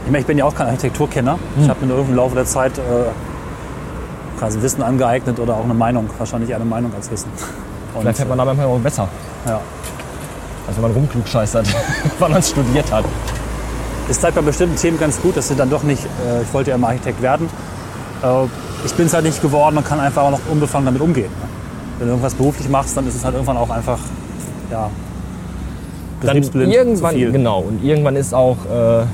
[SPEAKER 2] Ich meine, ich bin ja auch kein Architekturkenner.
[SPEAKER 3] Hm.
[SPEAKER 2] Ich habe mir im Laufe der Zeit äh, quasi Wissen angeeignet oder auch eine Meinung. Wahrscheinlich eher eine Meinung als Wissen. Und,
[SPEAKER 3] Vielleicht fährt man manchmal auch besser,
[SPEAKER 2] ja.
[SPEAKER 3] als wenn man rumklugscheißert, weil man es studiert hat.
[SPEAKER 2] Es zeigt bei bestimmten Themen ganz gut, dass sie dann doch nicht, äh, ich wollte ja immer Architekt werden. Äh, ich bin es halt nicht geworden und kann einfach auch noch unbefangen damit umgehen. Ne? Wenn du irgendwas beruflich machst, dann ist es halt irgendwann auch einfach, ja,
[SPEAKER 3] Dann
[SPEAKER 2] betriebsblind,
[SPEAKER 3] irgendwann,
[SPEAKER 2] zu viel.
[SPEAKER 3] genau, und irgendwann ist auch äh,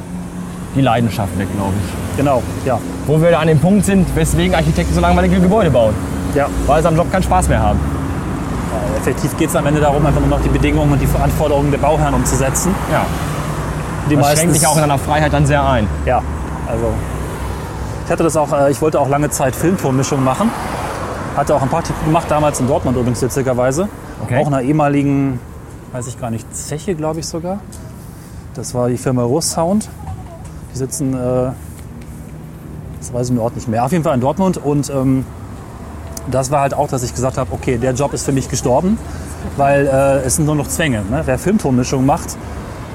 [SPEAKER 3] die Leidenschaft weg, glaube ich.
[SPEAKER 2] Genau, ja.
[SPEAKER 3] Wo wir an dem Punkt sind, weswegen Architekten so langweilige Gebäude bauen.
[SPEAKER 2] ja.
[SPEAKER 3] Weil sie am Job keinen Spaß mehr haben.
[SPEAKER 2] Äh, Effektiv geht es am Ende darum, einfach nur noch die Bedingungen und die Anforderungen der Bauherren umzusetzen.
[SPEAKER 3] Ja.
[SPEAKER 2] Die
[SPEAKER 3] Das schränkt dich auch in deiner Freiheit dann sehr ein.
[SPEAKER 2] Ja, also ich hatte das auch, äh, ich wollte auch lange Zeit Filmtonmischung machen. Hatte auch ein Praktikum gemacht, damals in Dortmund übrigens witzigerweise.
[SPEAKER 3] Okay.
[SPEAKER 2] Auch in einer ehemaligen, weiß ich gar nicht, Zeche glaube ich sogar. Das war die Firma Russsound. Die sitzen, äh, das weiß ich mir Ort nicht mehr, auf jeden Fall in Dortmund. Und ähm, das war halt auch, dass ich gesagt habe, okay, der Job ist für mich gestorben, weil äh, es sind nur noch Zwänge. Ne? Wer Filmtonmischung macht,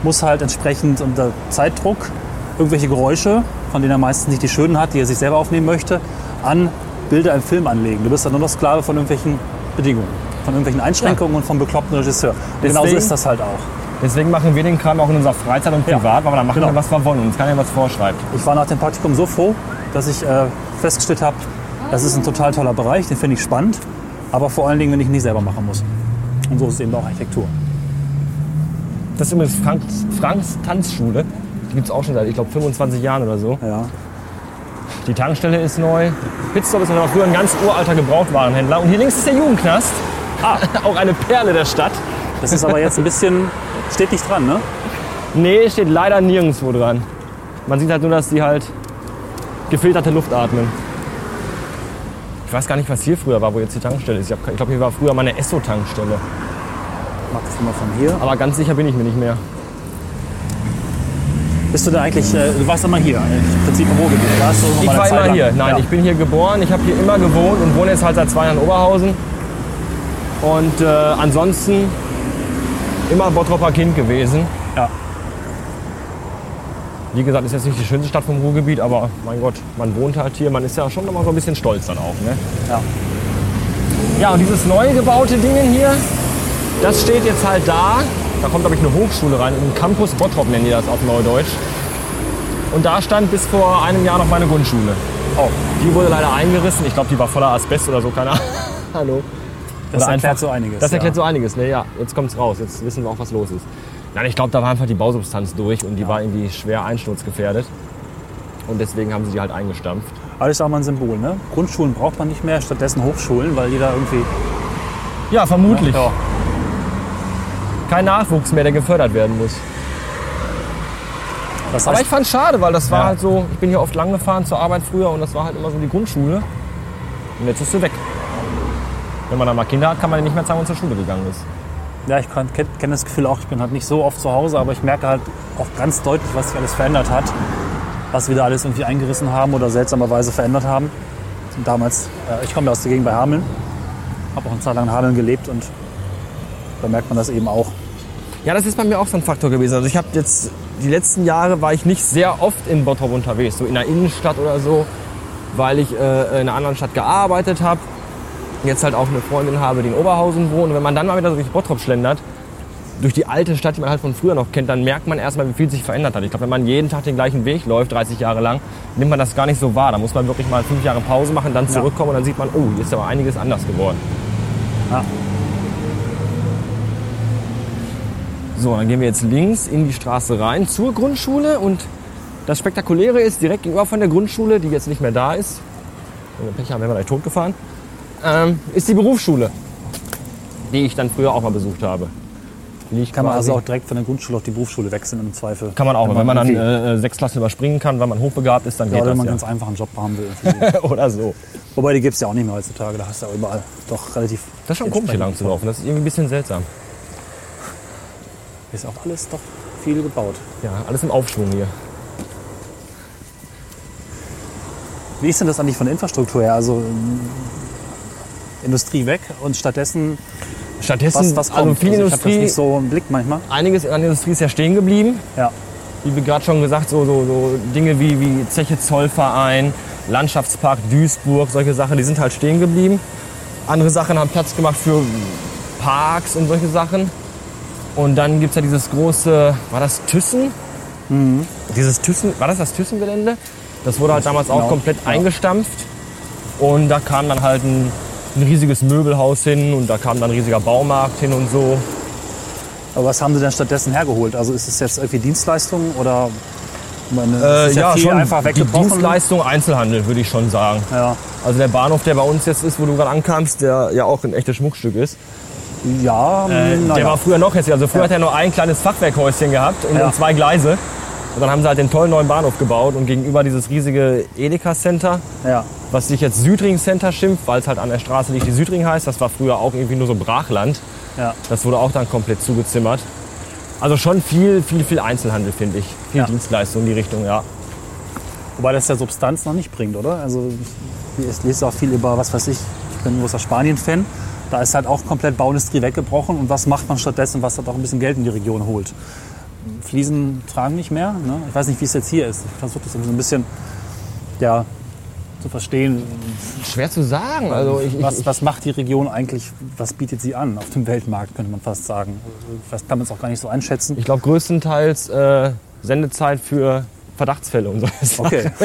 [SPEAKER 2] muss halt entsprechend unter Zeitdruck irgendwelche Geräusche, von denen er meistens nicht die schönen hat, die er sich selber aufnehmen möchte, an Bilder im Film anlegen. Du bist dann nur noch Sklave von irgendwelchen Bedingungen, von irgendwelchen Einschränkungen und vom bekloppten Regisseur. Und genauso
[SPEAKER 3] Deswegen-
[SPEAKER 2] ist das halt auch.
[SPEAKER 3] Deswegen machen wir den Kram auch in unserer Freizeit und
[SPEAKER 2] Ja,
[SPEAKER 3] privat, weil wir dann machen
[SPEAKER 2] genau.
[SPEAKER 3] was wir wollen und uns keiner was vorschreibt.
[SPEAKER 2] Ich war nach dem Praktikum so froh, dass ich äh, festgestellt habe, das ist ein total toller Bereich, den finde ich spannend, aber vor allen Dingen, wenn ich ihn nicht selber machen muss. Und so ist es eben auch Architektur.
[SPEAKER 3] Das ist übrigens Franks, Franks Tanzschule. Die gibt es auch schon seit, ich glaube, 25 Jahren oder so.
[SPEAKER 2] Ja.
[SPEAKER 3] Die Tankstelle ist neu. Pitstop ist aber früher ein ganz uralter Gebrauchtwarenhändler. Und hier links ist der Jugendknast. Ah, auch eine Perle der Stadt.
[SPEAKER 2] Das ist aber jetzt ein bisschen, steht nicht dran, ne?
[SPEAKER 3] Nee, steht leider nirgendwo dran. Man sieht halt nur, dass die halt gefilterte Luft atmen. Ich weiß gar nicht, was hier früher war, wo jetzt die Tankstelle ist. Ich, glaube, hier war früher mal eine Esso-Tankstelle.
[SPEAKER 2] Mach das mal von hier.
[SPEAKER 3] Aber ganz sicher bin ich mir nicht mehr.
[SPEAKER 2] Bist du denn eigentlich, äh, du warst immer hier, im Prinzip im Ruhrgebiet. Da hast du noch
[SPEAKER 3] Ich war immer hier. Nein,
[SPEAKER 2] ja.
[SPEAKER 3] ich bin hier geboren. Ich habe hier immer gewohnt und wohne jetzt halt seit zwei Jahren in Oberhausen. Und äh, ansonsten immer Bottropper Kind gewesen.
[SPEAKER 2] Ja.
[SPEAKER 3] Wie gesagt, ist jetzt nicht die schönste Stadt vom Ruhrgebiet, aber mein Gott, man wohnt halt hier. Man ist ja schon noch mal so ein bisschen stolz dann auch. Ne?
[SPEAKER 2] Ja.
[SPEAKER 3] Ja, und dieses neu gebaute Ding hier, das steht jetzt halt da. Da kommt, glaube ich, eine Hochschule rein. Ein Campus Bottrop nennen die das auf Neudeutsch. Und da stand bis vor einem Jahr noch meine Grundschule.
[SPEAKER 2] Oh,
[SPEAKER 3] Die wurde leider eingerissen. Ich glaube, die war voller Asbest oder so, keine Ahnung.
[SPEAKER 2] Das
[SPEAKER 3] Oder
[SPEAKER 2] erklärt
[SPEAKER 3] einfach-
[SPEAKER 2] so einiges.
[SPEAKER 3] Das erklärt
[SPEAKER 2] ja.
[SPEAKER 3] so einiges. Ne? Ja, jetzt kommt's raus. Jetzt wissen wir auch, was los ist. Nein, ich glaube, da war einfach die Bausubstanz durch und die war irgendwie schwer einsturzgefährdet. Und deswegen haben sie die halt eingestampft.
[SPEAKER 2] Aber das ist auch mal ein Symbol, ne? Grundschulen braucht man nicht mehr, stattdessen Hochschulen, weil jeder irgendwie.
[SPEAKER 3] Ja, vermutlich.
[SPEAKER 2] Ja.
[SPEAKER 3] Kein Nachwuchs mehr, der gefördert werden muss.
[SPEAKER 2] Das
[SPEAKER 3] Aber
[SPEAKER 2] heißt,
[SPEAKER 3] ich fand es schade, weil das war
[SPEAKER 2] Ja.
[SPEAKER 3] halt so, ich bin hier oft lang gefahren zur Arbeit früher und das war halt immer so die Grundschule. Und jetzt ist sie weg. Wenn man dann mal Kinder hat, kann man ja nicht mehr sagen, wann zur Schule gegangen ist.
[SPEAKER 2] ja, ich kenne kenn das Gefühl auch, ich bin halt nicht so oft zu Hause, aber ich merke halt auch ganz deutlich, was sich alles verändert hat. Was wir da alles irgendwie eingerissen haben oder seltsamerweise verändert haben. Damals, äh, ich komme ja aus der Gegend bei Hameln, habe auch eine Zeit lang in Hameln gelebt und da merkt man das eben auch.
[SPEAKER 3] Ja, das ist bei mir auch so ein Faktor gewesen. Also ich habe jetzt, die letzten Jahre war ich nicht sehr oft in Bottrop unterwegs, so in der Innenstadt oder so, weil ich äh, in einer anderen Stadt gearbeitet habe. Jetzt halt auch eine Freundin habe, die in Oberhausen wohnt. Und wenn man dann mal wieder so durch Bottrop schlendert, durch die alte Stadt, die man halt von früher noch kennt, dann merkt man erstmal, wie viel sich verändert hat. Ich glaube, wenn man jeden Tag den gleichen Weg läuft, 30 Jahre lang, nimmt man das gar nicht so wahr. Da muss man wirklich mal fünf Jahre Pause machen, dann zurückkommen und dann sieht man, oh, hier ist aber einiges anders geworden.
[SPEAKER 2] Ja.
[SPEAKER 3] So, dann gehen wir jetzt links in die Straße rein zur Grundschule und das Spektakuläre ist direkt gegenüber von der Grundschule, die jetzt nicht mehr da ist. Wenn wir Pech haben, wären wir gleich totgefahren. Ähm, ist die Berufsschule, die ich dann früher auch mal besucht habe.
[SPEAKER 2] Kann man also auch direkt von der Grundschule auf die Berufsschule wechseln im Zweifel.
[SPEAKER 3] kann man auch, wenn man dann
[SPEAKER 2] irgendwie-
[SPEAKER 3] äh, sechs Klassen überspringen kann, weil man hochbegabt ist, dann
[SPEAKER 2] ja,
[SPEAKER 3] geht
[SPEAKER 2] oder wenn man
[SPEAKER 3] das
[SPEAKER 2] ganz einfach einen Job haben will.
[SPEAKER 3] Oder so.
[SPEAKER 2] Wobei die gibt es ja auch nicht mehr heutzutage, da hast du ja überall doch relativ.
[SPEAKER 3] Das ist schon komisch, hier lang zu laufen. Das ist irgendwie ein bisschen seltsam.
[SPEAKER 2] Ist auch alles doch viel gebaut.
[SPEAKER 3] Ja, alles im Aufschwung hier.
[SPEAKER 2] Wie ist denn das eigentlich von der Infrastruktur her? Also Industrie weg und stattdessen
[SPEAKER 3] Stattdessen,
[SPEAKER 2] was, was kommt?
[SPEAKER 3] also viel
[SPEAKER 2] Also habe das
[SPEAKER 3] Industrie,
[SPEAKER 2] nicht so im Blick manchmal.
[SPEAKER 3] einiges an Industrie ist ja stehen geblieben.
[SPEAKER 2] Ja.
[SPEAKER 3] wie wir gerade schon gesagt, so, so, so Dinge wie, wie Zeche Zollverein, Landschaftspark Duisburg, solche Sachen, die sind halt stehen geblieben. Andere Sachen haben Platz gemacht für Parks und solche Sachen. Und dann gibt es ja dieses große, war das Thyssen? Dieses Thyssen, war das das Thyssen-Gelände? Das wurde halt damals auch
[SPEAKER 2] genau.
[SPEAKER 3] komplett
[SPEAKER 2] Ja.
[SPEAKER 3] eingestampft. Und da kam dann halt ein, ein riesiges Möbelhaus hin und da kam dann ein riesiger Baumarkt hin und so.
[SPEAKER 2] Aber was haben sie denn stattdessen hergeholt? Also ist es jetzt irgendwie Dienstleistung oder meine,
[SPEAKER 3] Äh,
[SPEAKER 2] ja,
[SPEAKER 3] schon
[SPEAKER 2] einfach
[SPEAKER 3] die
[SPEAKER 2] weggebrochen?
[SPEAKER 3] Dienstleistung Einzelhandel, würde ich schon sagen.
[SPEAKER 2] Ja.
[SPEAKER 3] Also der Bahnhof, der bei uns jetzt ist, wo du gerade ankamst, der ja auch ein echtes Schmuckstück ist,
[SPEAKER 2] Ja,
[SPEAKER 3] äh, der
[SPEAKER 2] ja.
[SPEAKER 3] war früher noch hässlicher. Also früher
[SPEAKER 2] Ja.
[SPEAKER 3] hat er nur ein kleines Fachwerkhäuschen gehabt und,
[SPEAKER 2] Ja.
[SPEAKER 3] zwei Gleise. Und dann haben sie halt den tollen neuen Bahnhof gebaut und gegenüber dieses riesige Edeka-Center,
[SPEAKER 2] ja.
[SPEAKER 3] Was sich jetzt Südring Center schimpft, weil es halt an der Straße liegt, die Südring heißt. Das war früher auch irgendwie nur so Brachland.
[SPEAKER 2] ja.
[SPEAKER 3] Das wurde auch dann komplett zugezimmert. Also schon viel, viel, viel Einzelhandel, finde ich. Viel
[SPEAKER 2] Ja.
[SPEAKER 3] Dienstleistung in die Richtung, ja.
[SPEAKER 2] Wobei das ja Substanz noch nicht bringt, oder? Also ich lese auch viel über, was weiß ich, ich bin ein großer Spanien-Fan. Da ist halt auch komplett Bauindustrie weggebrochen. Und was macht man stattdessen, was halt auch ein bisschen Geld in die Region holt? Fliesen tragen nicht mehr. Ne? Ich weiß nicht, wie es jetzt hier ist. Ich versuche das so ein bisschen ja, zu verstehen.
[SPEAKER 3] Schwer zu sagen. Also ich,
[SPEAKER 2] was, was macht die Region eigentlich, was bietet sie an auf dem Weltmarkt, könnte man fast sagen. Das kann man es auch gar nicht so einschätzen.
[SPEAKER 3] Ich glaube größtenteils äh, Sendezeit für Verdachtsfälle und so.
[SPEAKER 2] Okay,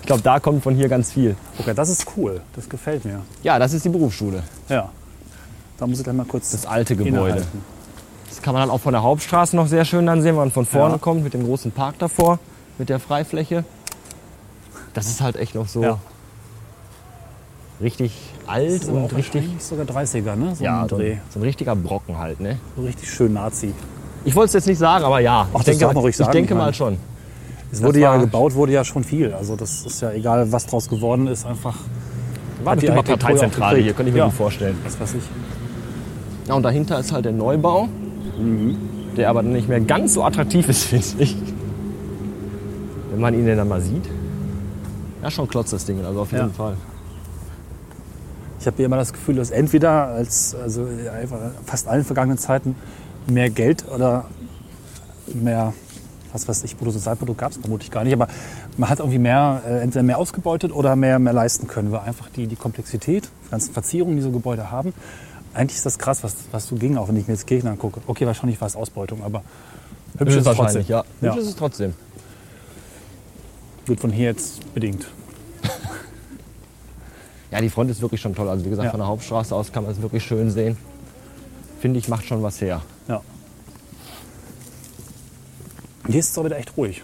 [SPEAKER 3] Ich glaube, da kommt von hier ganz viel.
[SPEAKER 2] okay, das ist cool. Das gefällt mir.
[SPEAKER 3] Ja, das ist die Berufsschule.
[SPEAKER 2] Ja. Da muss ich gleich mal kurz
[SPEAKER 3] Das alte Gebäude.
[SPEAKER 2] innehalten.
[SPEAKER 3] Das kann man dann auch von der Hauptstraße noch sehr schön dann sehen, wenn man von vorne
[SPEAKER 2] Ja.
[SPEAKER 3] kommt mit dem großen Park davor, mit der Freifläche. Das ist halt echt noch so
[SPEAKER 2] Ja.
[SPEAKER 3] richtig alt und richtig.
[SPEAKER 2] sogar 30er, ne? So
[SPEAKER 3] Ja,
[SPEAKER 2] ein
[SPEAKER 3] so
[SPEAKER 2] Dreh.
[SPEAKER 3] ein, so ein richtiger Brocken halt, ne?
[SPEAKER 2] So richtig schön Nazi.
[SPEAKER 3] Ich wollte es jetzt nicht sagen, aber ja.
[SPEAKER 2] Ach,
[SPEAKER 3] ich
[SPEAKER 2] das
[SPEAKER 3] denke,
[SPEAKER 2] man ruhig
[SPEAKER 3] ich
[SPEAKER 2] sagen,
[SPEAKER 3] denke
[SPEAKER 2] ich
[SPEAKER 3] mal schon.
[SPEAKER 2] Es wurde ja gebaut, wurde ja schon viel. Also das ist ja egal, was draus geworden ist, einfach
[SPEAKER 3] War
[SPEAKER 2] die
[SPEAKER 3] mal
[SPEAKER 2] Architektur
[SPEAKER 3] Parteizentrale hier, könnte ich mir
[SPEAKER 2] Ja.
[SPEAKER 3] gut vorstellen.
[SPEAKER 2] was weiß ich.
[SPEAKER 3] Ja, und dahinter ist halt der Neubau. der aber nicht mehr ganz so attraktiv ist, finde ich. Wenn man ihn denn dann mal sieht. Ja, schon klotz das Ding, also auf jeden
[SPEAKER 2] Ja.
[SPEAKER 3] Fall.
[SPEAKER 2] Ich habe immer das Gefühl, dass entweder als also einfach fast allen vergangenen Zeiten mehr Geld oder mehr, was weiß ich, Bruttosozialprodukt gab es vermutlich gar nicht, aber man hat irgendwie mehr, äh, entweder mehr ausgebeutet oder mehr, mehr leisten können, weil einfach die, die Komplexität, die ganzen Verzierungen, die so Gebäude haben, eigentlich ist das krass, was, was so ging, auch wenn ich mir jetzt Kirchen angucke. Okay, wahrscheinlich war es Ausbeutung, aber hübsch ist es trotzdem.
[SPEAKER 3] ja.
[SPEAKER 2] Ja.
[SPEAKER 3] Hübsch ist es trotzdem.
[SPEAKER 2] Wird von hier jetzt bedingt.
[SPEAKER 3] Ja, die Front ist wirklich schon toll. Also wie gesagt,
[SPEAKER 2] Ja.
[SPEAKER 3] von der Hauptstraße aus kann man es wirklich schön sehen. Finde ich, macht schon was her.
[SPEAKER 2] Ja. Hier ist es aber wieder echt ruhig.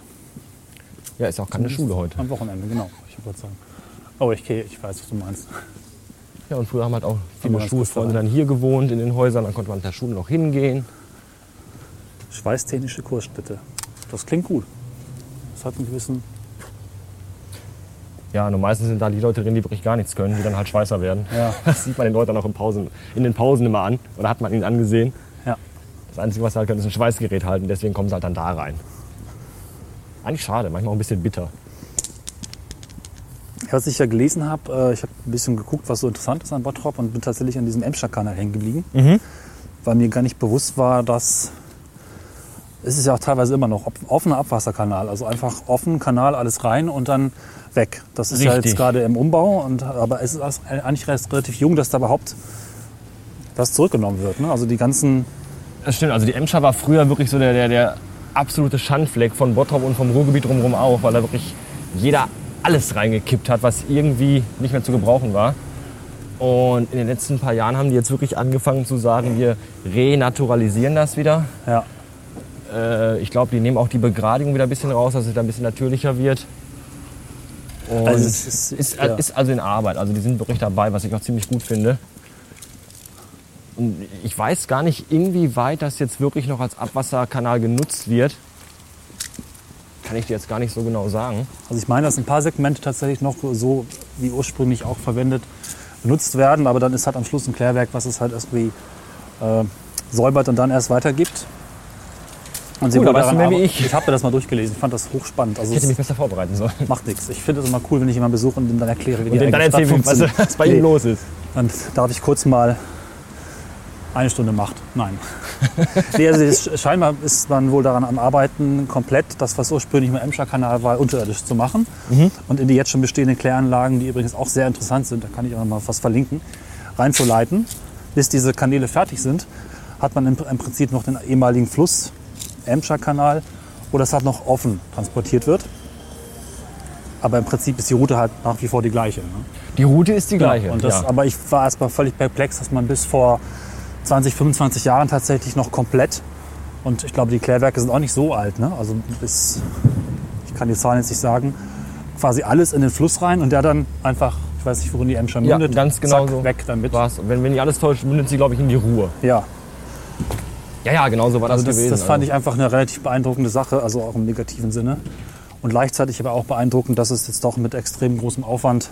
[SPEAKER 3] Ja, ist auch keine Schule heute.
[SPEAKER 2] Am Wochenende, genau. Ich wollte sagen. Oh, ich, ich weiß, was du meinst.
[SPEAKER 3] Ja, und früher haben halt auch
[SPEAKER 2] Aber
[SPEAKER 3] viele Schulfreunde dann hier gewohnt in den Häusern. Dann konnte man mit der Schule noch hingehen.
[SPEAKER 2] Schweißtechnische Kursstätte. Das klingt gut. Das hat einen gewissen.
[SPEAKER 3] Ja, nur meistens sind da die Leute drin, die wirklich gar nichts können, die dann halt Schweißer werden.
[SPEAKER 2] Ja.
[SPEAKER 3] Das sieht man den Leuten auch in, Pausen, in den Pausen immer an. Oder hat man ihnen angesehen.
[SPEAKER 2] Ja.
[SPEAKER 3] Das Einzige, was sie halt können, ist ein Schweißgerät halten. Deswegen kommen sie halt dann da rein. Eigentlich schade, manchmal auch ein bisschen bitter.
[SPEAKER 2] Was ich ja gelesen habe, äh, ich habe ein bisschen geguckt, was so interessant ist an Bottrop und bin tatsächlich an diesem Emscher-Kanal hängen geblieben. Weil mir gar nicht bewusst war, dass. Es ist ja auch teilweise immer noch offener Abwasserkanal. Also einfach offen, Kanal, alles rein und dann weg. Das ist ja
[SPEAKER 3] Richtig.
[SPEAKER 2] jetzt gerade im Umbau. Und, aber es ist eigentlich relativ jung, dass da überhaupt das zurückgenommen wird. Ne? Also die ganzen.
[SPEAKER 3] Das stimmt, also die Emscher war früher wirklich so der, der, der absolute Schandfleck von Bottrop und vom Ruhrgebiet drumherum auch, weil da wirklich jeder alles reingekippt hat, was irgendwie nicht mehr zu gebrauchen war. Und in den letzten paar Jahren haben die jetzt wirklich angefangen zu sagen, wir renaturalisieren das wieder.
[SPEAKER 2] Ja,
[SPEAKER 3] Äh, ich glaube, die nehmen auch die Begradigung wieder ein bisschen raus, dass es da ein bisschen natürlicher wird. Und
[SPEAKER 2] Also es ist-
[SPEAKER 3] ist,
[SPEAKER 2] ja.
[SPEAKER 3] ist also in Arbeit. Also die sind wirklich dabei, was ich auch ziemlich gut finde. Und ich weiß gar nicht, inwieweit das jetzt wirklich noch als Abwasserkanal genutzt wird. Kann ich dir jetzt gar nicht so genau sagen.
[SPEAKER 2] Also ich meine, dass ein paar Segmente tatsächlich noch so wie ursprünglich auch verwendet benutzt werden, aber dann ist halt am Schluss ein Klärwerk, was es halt irgendwie äh, säubert und dann erst weitergibt. Und
[SPEAKER 3] Cool, da
[SPEAKER 2] wohl
[SPEAKER 3] weißt du mehr wie ich.
[SPEAKER 2] Ich habe das mal durchgelesen, ich fand das hochspannend. Also
[SPEAKER 3] Ich hätte mich
[SPEAKER 2] es
[SPEAKER 3] besser vorbereiten sollen.
[SPEAKER 2] macht nichts. Ich finde es immer cool, wenn ich jemanden besuche und dem dann erkläre, wie
[SPEAKER 3] Und
[SPEAKER 2] die
[SPEAKER 3] dann erzählen, was, was bei ihm los ist.
[SPEAKER 2] Dann darf ich kurz mal eine Stunde Macht. Nein. nee, also es- scheinbar ist man wohl daran am Arbeiten, komplett das, was ursprünglich im Emscher-Kanal war, unterirdisch zu machen. Und in die jetzt schon bestehenden Kläranlagen, die übrigens auch sehr interessant sind, da kann ich auch noch mal was verlinken, reinzuleiten. Bis diese Kanäle fertig sind, hat man im, im Prinzip noch den ehemaligen Fluss, Emscher-Kanal, wo das halt noch offen transportiert wird. Aber im Prinzip ist die Route halt nach wie vor die gleiche. Ne?
[SPEAKER 3] Die Route ist die gleiche.
[SPEAKER 2] Genau. Und das,
[SPEAKER 3] ja.
[SPEAKER 2] Aber ich war erstmal völlig perplex, dass man bis vor 20, 25 Jahren tatsächlich noch komplett, und ich glaube, die Klärwerke sind auch nicht so alt, ne? also bis, ich kann die Zahlen jetzt nicht sagen, quasi alles in den Fluss rein und der dann einfach, ich weiß nicht, worin die Emscher
[SPEAKER 3] Ja,
[SPEAKER 2] mündet,
[SPEAKER 3] ganz genau
[SPEAKER 2] zack,
[SPEAKER 3] so.
[SPEAKER 2] weg damit.
[SPEAKER 3] war's. Wenn, wenn nicht alles täuscht, mündet sie, glaube ich, in die Ruhe.
[SPEAKER 2] Ja,
[SPEAKER 3] Ja, ja, genau so war
[SPEAKER 2] also
[SPEAKER 3] das,
[SPEAKER 2] das,
[SPEAKER 3] gewesen.
[SPEAKER 2] das fand ich einfach eine relativ beeindruckende Sache, also auch im negativen Sinne. Und gleichzeitig aber auch beeindruckend, dass es jetzt doch mit extrem großem Aufwand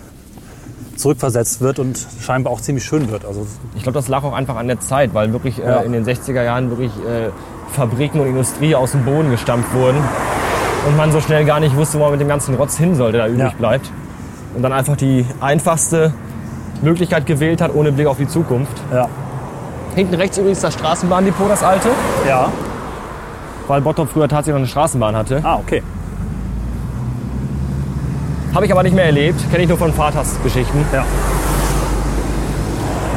[SPEAKER 2] zurückversetzt wird und scheinbar auch ziemlich schön wird. Also
[SPEAKER 3] Ich glaube, das lag auch einfach an der Zeit, weil wirklich
[SPEAKER 2] Ja.
[SPEAKER 3] äh, in den 60er Jahren wirklich äh, Fabriken und Industrie aus dem Boden gestampft wurden und man so schnell gar nicht wusste, wo man mit dem ganzen Rotz hin soll, der da übrig
[SPEAKER 2] Ja.
[SPEAKER 3] bleibt. Und dann einfach die einfachste Möglichkeit gewählt hat, ohne Blick auf die Zukunft.
[SPEAKER 2] ja,
[SPEAKER 3] Hinten rechts übrigens das Straßenbahndepot, das alte,
[SPEAKER 2] ja.
[SPEAKER 3] weil Bottrop früher tatsächlich noch eine Straßenbahn hatte.
[SPEAKER 2] Ah, okay.
[SPEAKER 3] Habe ich aber nicht mehr erlebt, kenne ich nur von Vaters Geschichten.
[SPEAKER 2] Ja.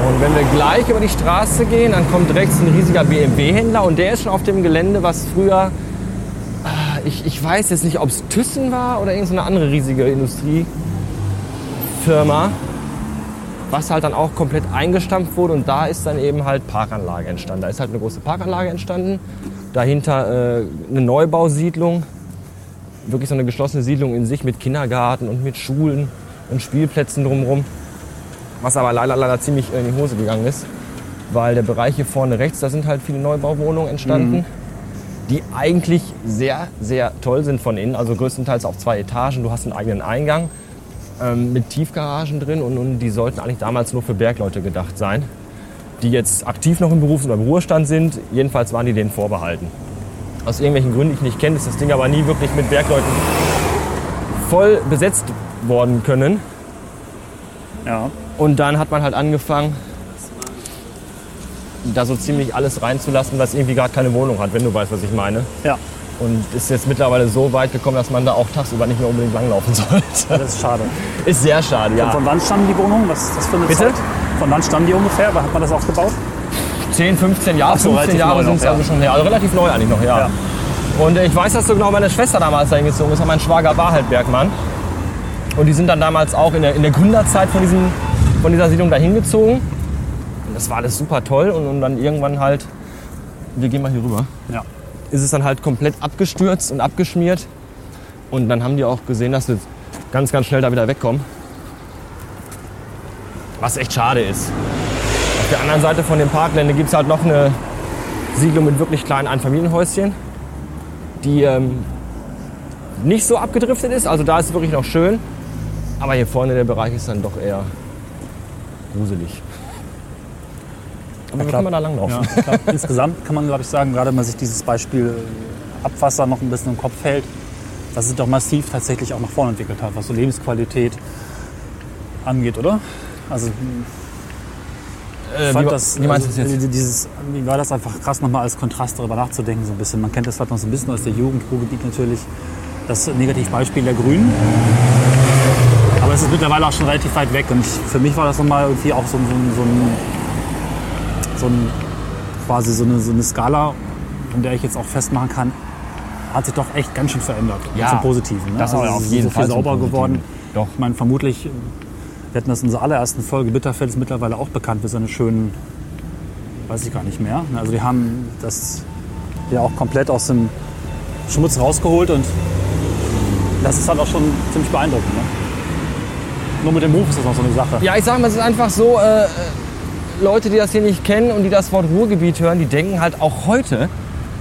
[SPEAKER 3] Und wenn wir gleich über die Straße gehen, dann kommt rechts ein riesiger BMW-Händler und der ist schon auf dem Gelände, was früher, ah, ich, ich weiß jetzt nicht, ob es Thyssen war oder irgendeine andere riesige Industriefirma, was halt dann auch komplett eingestampft wurde und da ist dann eben halt Parkanlage entstanden. Da ist halt eine große Parkanlage entstanden, dahinter äh, eine Neubausiedlung, wirklich so eine geschlossene Siedlung in sich mit Kindergarten und mit Schulen und Spielplätzen drumherum. Was aber leider, leider ziemlich in die Hose gegangen ist, weil der Bereich hier vorne rechts, da sind halt viele Neubauwohnungen entstanden, die eigentlich sehr, sehr toll sind von innen, also größtenteils auf zwei Etagen. Du hast einen eigenen Eingang ähm, mit Tiefgaragen drin und, und die sollten eigentlich damals nur für Bergleute gedacht sein, die jetzt aktiv noch im Berufs- oder im Ruhestand sind. Jedenfalls waren die denen vorbehalten. Aus irgendwelchen Gründen, die ich nicht kenne, ist das Ding aber nie wirklich mit Bergleuten voll besetzt worden können.
[SPEAKER 2] Ja.
[SPEAKER 3] Und dann hat man halt angefangen, da so ziemlich alles reinzulassen, was irgendwie gerade keine Wohnung hat, wenn du weißt, was ich meine.
[SPEAKER 2] Ja.
[SPEAKER 3] Und ist jetzt mittlerweile so weit gekommen, dass man da auch tagsüber nicht mehr unbedingt langlaufen sollte.
[SPEAKER 2] Das ist schade.
[SPEAKER 3] Ist sehr schade, ja.
[SPEAKER 2] Von wann standen die Wohnungen? Was ist das für eine
[SPEAKER 3] Bitte?
[SPEAKER 2] Zeit? Von wann standen die ungefähr? Wann hat man das aufgebaut?
[SPEAKER 3] 10, 15 Jahre,
[SPEAKER 2] Ach so,
[SPEAKER 3] 15
[SPEAKER 2] relativ
[SPEAKER 3] Jahre sind es
[SPEAKER 2] noch,
[SPEAKER 3] also
[SPEAKER 2] ja.
[SPEAKER 3] schon her. Also relativ neu eigentlich noch, ja.
[SPEAKER 2] Ja.
[SPEAKER 3] Und ich weiß das so genau, meine Schwester damals da hingezogen ist, und mein Schwager war halt Bergmann. Und die sind dann damals auch in der, in der Gründerzeit von, diesem, von dieser Siedlung da hingezogen. Und das war alles super toll. Und, und dann irgendwann halt, wir gehen mal hier rüber,
[SPEAKER 2] Ja.
[SPEAKER 3] Ist es dann halt komplett abgestürzt und abgeschmiert. Und dann haben die auch gesehen, dass wir ganz, ganz schnell da wieder wegkommen. Was echt schade ist. Auf der anderen Seite von dem Parkgelände gibt es halt noch eine Siedlung mit wirklich kleinen Einfamilienhäuschen, die ähm, nicht so abgedriftet ist. Also da ist es wirklich noch schön. Aber hier vorne der Bereich ist dann doch eher gruselig. Aber wie
[SPEAKER 2] klar.
[SPEAKER 3] kann man da langlaufen?
[SPEAKER 2] Ja, klar. Insgesamt kann man, glaube ich, sagen, gerade wenn man sich dieses Beispiel äh, Abwasser noch ein bisschen im Kopf hält, dass es doch massiv tatsächlich auch nach vorne entwickelt hat, was so Lebensqualität angeht, oder? Also
[SPEAKER 3] Äh,
[SPEAKER 2] ich fand
[SPEAKER 3] wie,
[SPEAKER 2] das,
[SPEAKER 3] wie meinst du
[SPEAKER 2] also,
[SPEAKER 3] das jetzt?
[SPEAKER 2] Dieses, mir war das einfach krass, nochmal als Kontrast darüber nachzudenken, so ein bisschen. Man kennt das vielleicht noch so ein bisschen aus der Jugend, Ruhrgebiet natürlich, das Negativbeispiel der Grünen. Aber es ist mittlerweile auch schon relativ weit weg. Und für mich war das nochmal irgendwie auch so, so, so, ein, so ein, quasi so eine, so eine Skala, an der ich jetzt auch festmachen kann, hat sich doch echt ganz schön verändert.
[SPEAKER 3] Ja,
[SPEAKER 2] zum Positiven. Ne?
[SPEAKER 3] das
[SPEAKER 2] also
[SPEAKER 3] aber auf
[SPEAKER 2] ist
[SPEAKER 3] jeden
[SPEAKER 2] so viel
[SPEAKER 3] Fall zum
[SPEAKER 2] sauber geworden.
[SPEAKER 3] Doch.
[SPEAKER 2] Ich meine, vermutlich, wir hatten das in unserer allerersten Folge, Bitterfeld ist mittlerweile auch bekannt für seine schönen, weiß ich gar nicht mehr. Also die haben das ja auch komplett aus dem Schmutz rausgeholt und das ist halt auch schon ziemlich beeindruckend. Ne? Nur mit dem Ruf ist das noch so eine Sache.
[SPEAKER 3] Ja, ich sag mal, es ist einfach so, äh, äh, Leute, die das hier nicht kennen und die das Wort Ruhrgebiet hören, die denken halt auch heute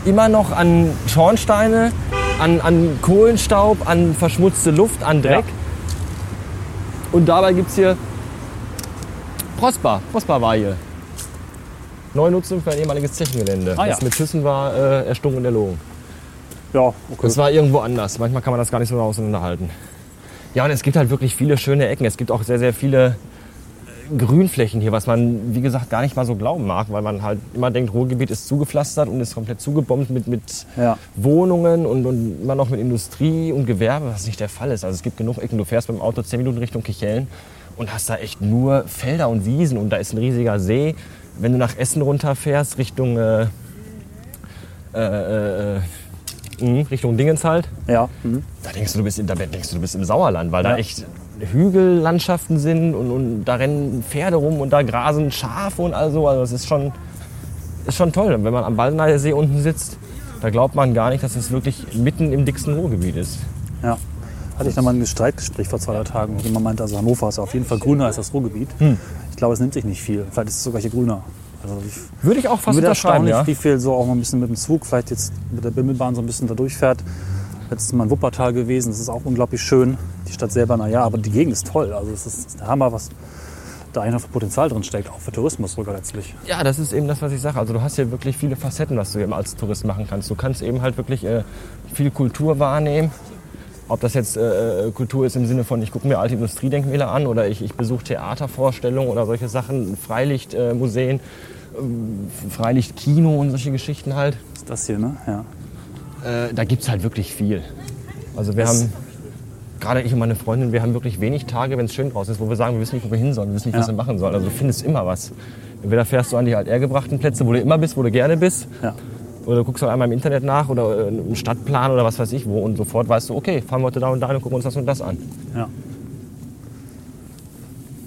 [SPEAKER 3] immer noch an Schornsteine, an, an Kohlenstaub, an verschmutzte Luft, an Dreck. Und dabei gibt es hier Prosper. Prosper war hier. Neue Nutzung für ein ehemaliges Zechengelände.
[SPEAKER 2] Ah, ja.
[SPEAKER 3] Das mit Schüssen war äh, erstunken und erlogen.
[SPEAKER 2] Ja, okay.
[SPEAKER 3] Das war irgendwo anders. Manchmal kann man das gar nicht so auseinanderhalten. Ja, und es gibt halt wirklich viele schöne Ecken. Es gibt auch sehr, sehr viele Grünflächen hier, was man, wie gesagt, gar nicht mal so glauben mag, weil man halt immer denkt, Ruhrgebiet ist zugepflastert und ist komplett zugebombt mit, mit
[SPEAKER 2] Ja.
[SPEAKER 3] Wohnungen und, und immer noch mit Industrie und Gewerbe, was nicht der Fall ist. Also es gibt genug Ecken. Du fährst mit dem Auto 10 Minuten Richtung Kichellen und hast da echt nur Felder und Wiesen und da ist ein riesiger See. Wenn du nach Essen runterfährst, Richtung, äh, äh, äh, äh, mh, Richtung Dingens halt,
[SPEAKER 2] ja. Mhm.
[SPEAKER 3] da denkst du, du bist, in, da denkst du, du bist im Sauerland, weil da
[SPEAKER 2] Ja.
[SPEAKER 3] echt Hügellandschaften sind und, und da rennen Pferde rum und da grasen Schafe und also. Also es ist schon, ist schon toll. Und wenn man am Baldeneyer See unten sitzt, da glaubt man gar nicht, dass es wirklich mitten im dicksten Ruhrgebiet ist.
[SPEAKER 2] Ja. Hatte ich nochmal ein Streitgespräch vor zwei drei Tagen, wo jemand meinte, also Hannover ist auf jeden Fall grüner als das Ruhrgebiet.
[SPEAKER 3] Hm.
[SPEAKER 2] Ich glaube, es nimmt sich nicht viel. Vielleicht ist es sogar hier grüner. Also ich
[SPEAKER 3] Würde ich auch fast
[SPEAKER 2] Wird
[SPEAKER 3] unterschreiben, ja.
[SPEAKER 2] wie viel so auch mal ein bisschen mit dem Zug, vielleicht jetzt mit der Bimmelbahn so ein bisschen da durchfährt. Letztes Mal in Wuppertal gewesen, das ist auch unglaublich schön. Die Stadt selber, naja, aber die Gegend ist toll. Also es ist der Hammer, was da eigentlich noch für Potenzial drin steckt, auch für Tourismus sogar letztlich.
[SPEAKER 3] Ja, das ist eben das, was ich sage. Also du hast hier wirklich viele Facetten, was du eben als Tourist machen kannst. Du kannst eben halt wirklich äh, viel Kultur wahrnehmen. Ob das jetzt äh, äh, Kultur ist im Sinne von, ich gucke mir alte Industriedenkmäler an oder ich, ich besuche Theatervorstellungen oder solche Sachen, Freilichtmuseen, äh, ähm, Freilichtkino und solche Geschichten halt.
[SPEAKER 2] Das ist das hier, ne? Ja.
[SPEAKER 3] Äh, da gibt es halt wirklich viel. Also wir haben, gerade ich und meine Freundin, wir haben wirklich wenig Tage, wenn es schön draußen ist, wo wir sagen, wir wissen nicht, wo wir hin sollen, wir wissen nicht, was
[SPEAKER 2] Ja.
[SPEAKER 3] wir machen sollen. Also du findest immer was. Entweder fährst du an die althergebrachten Plätze, wo du immer bist, wo du gerne bist,
[SPEAKER 2] ja.
[SPEAKER 3] oder du guckst halt einmal im Internet nach oder äh, einen Stadtplan oder was weiß ich wo und sofort weißt du, okay, fahren wir heute da und da und gucken uns das und das an.
[SPEAKER 2] ja.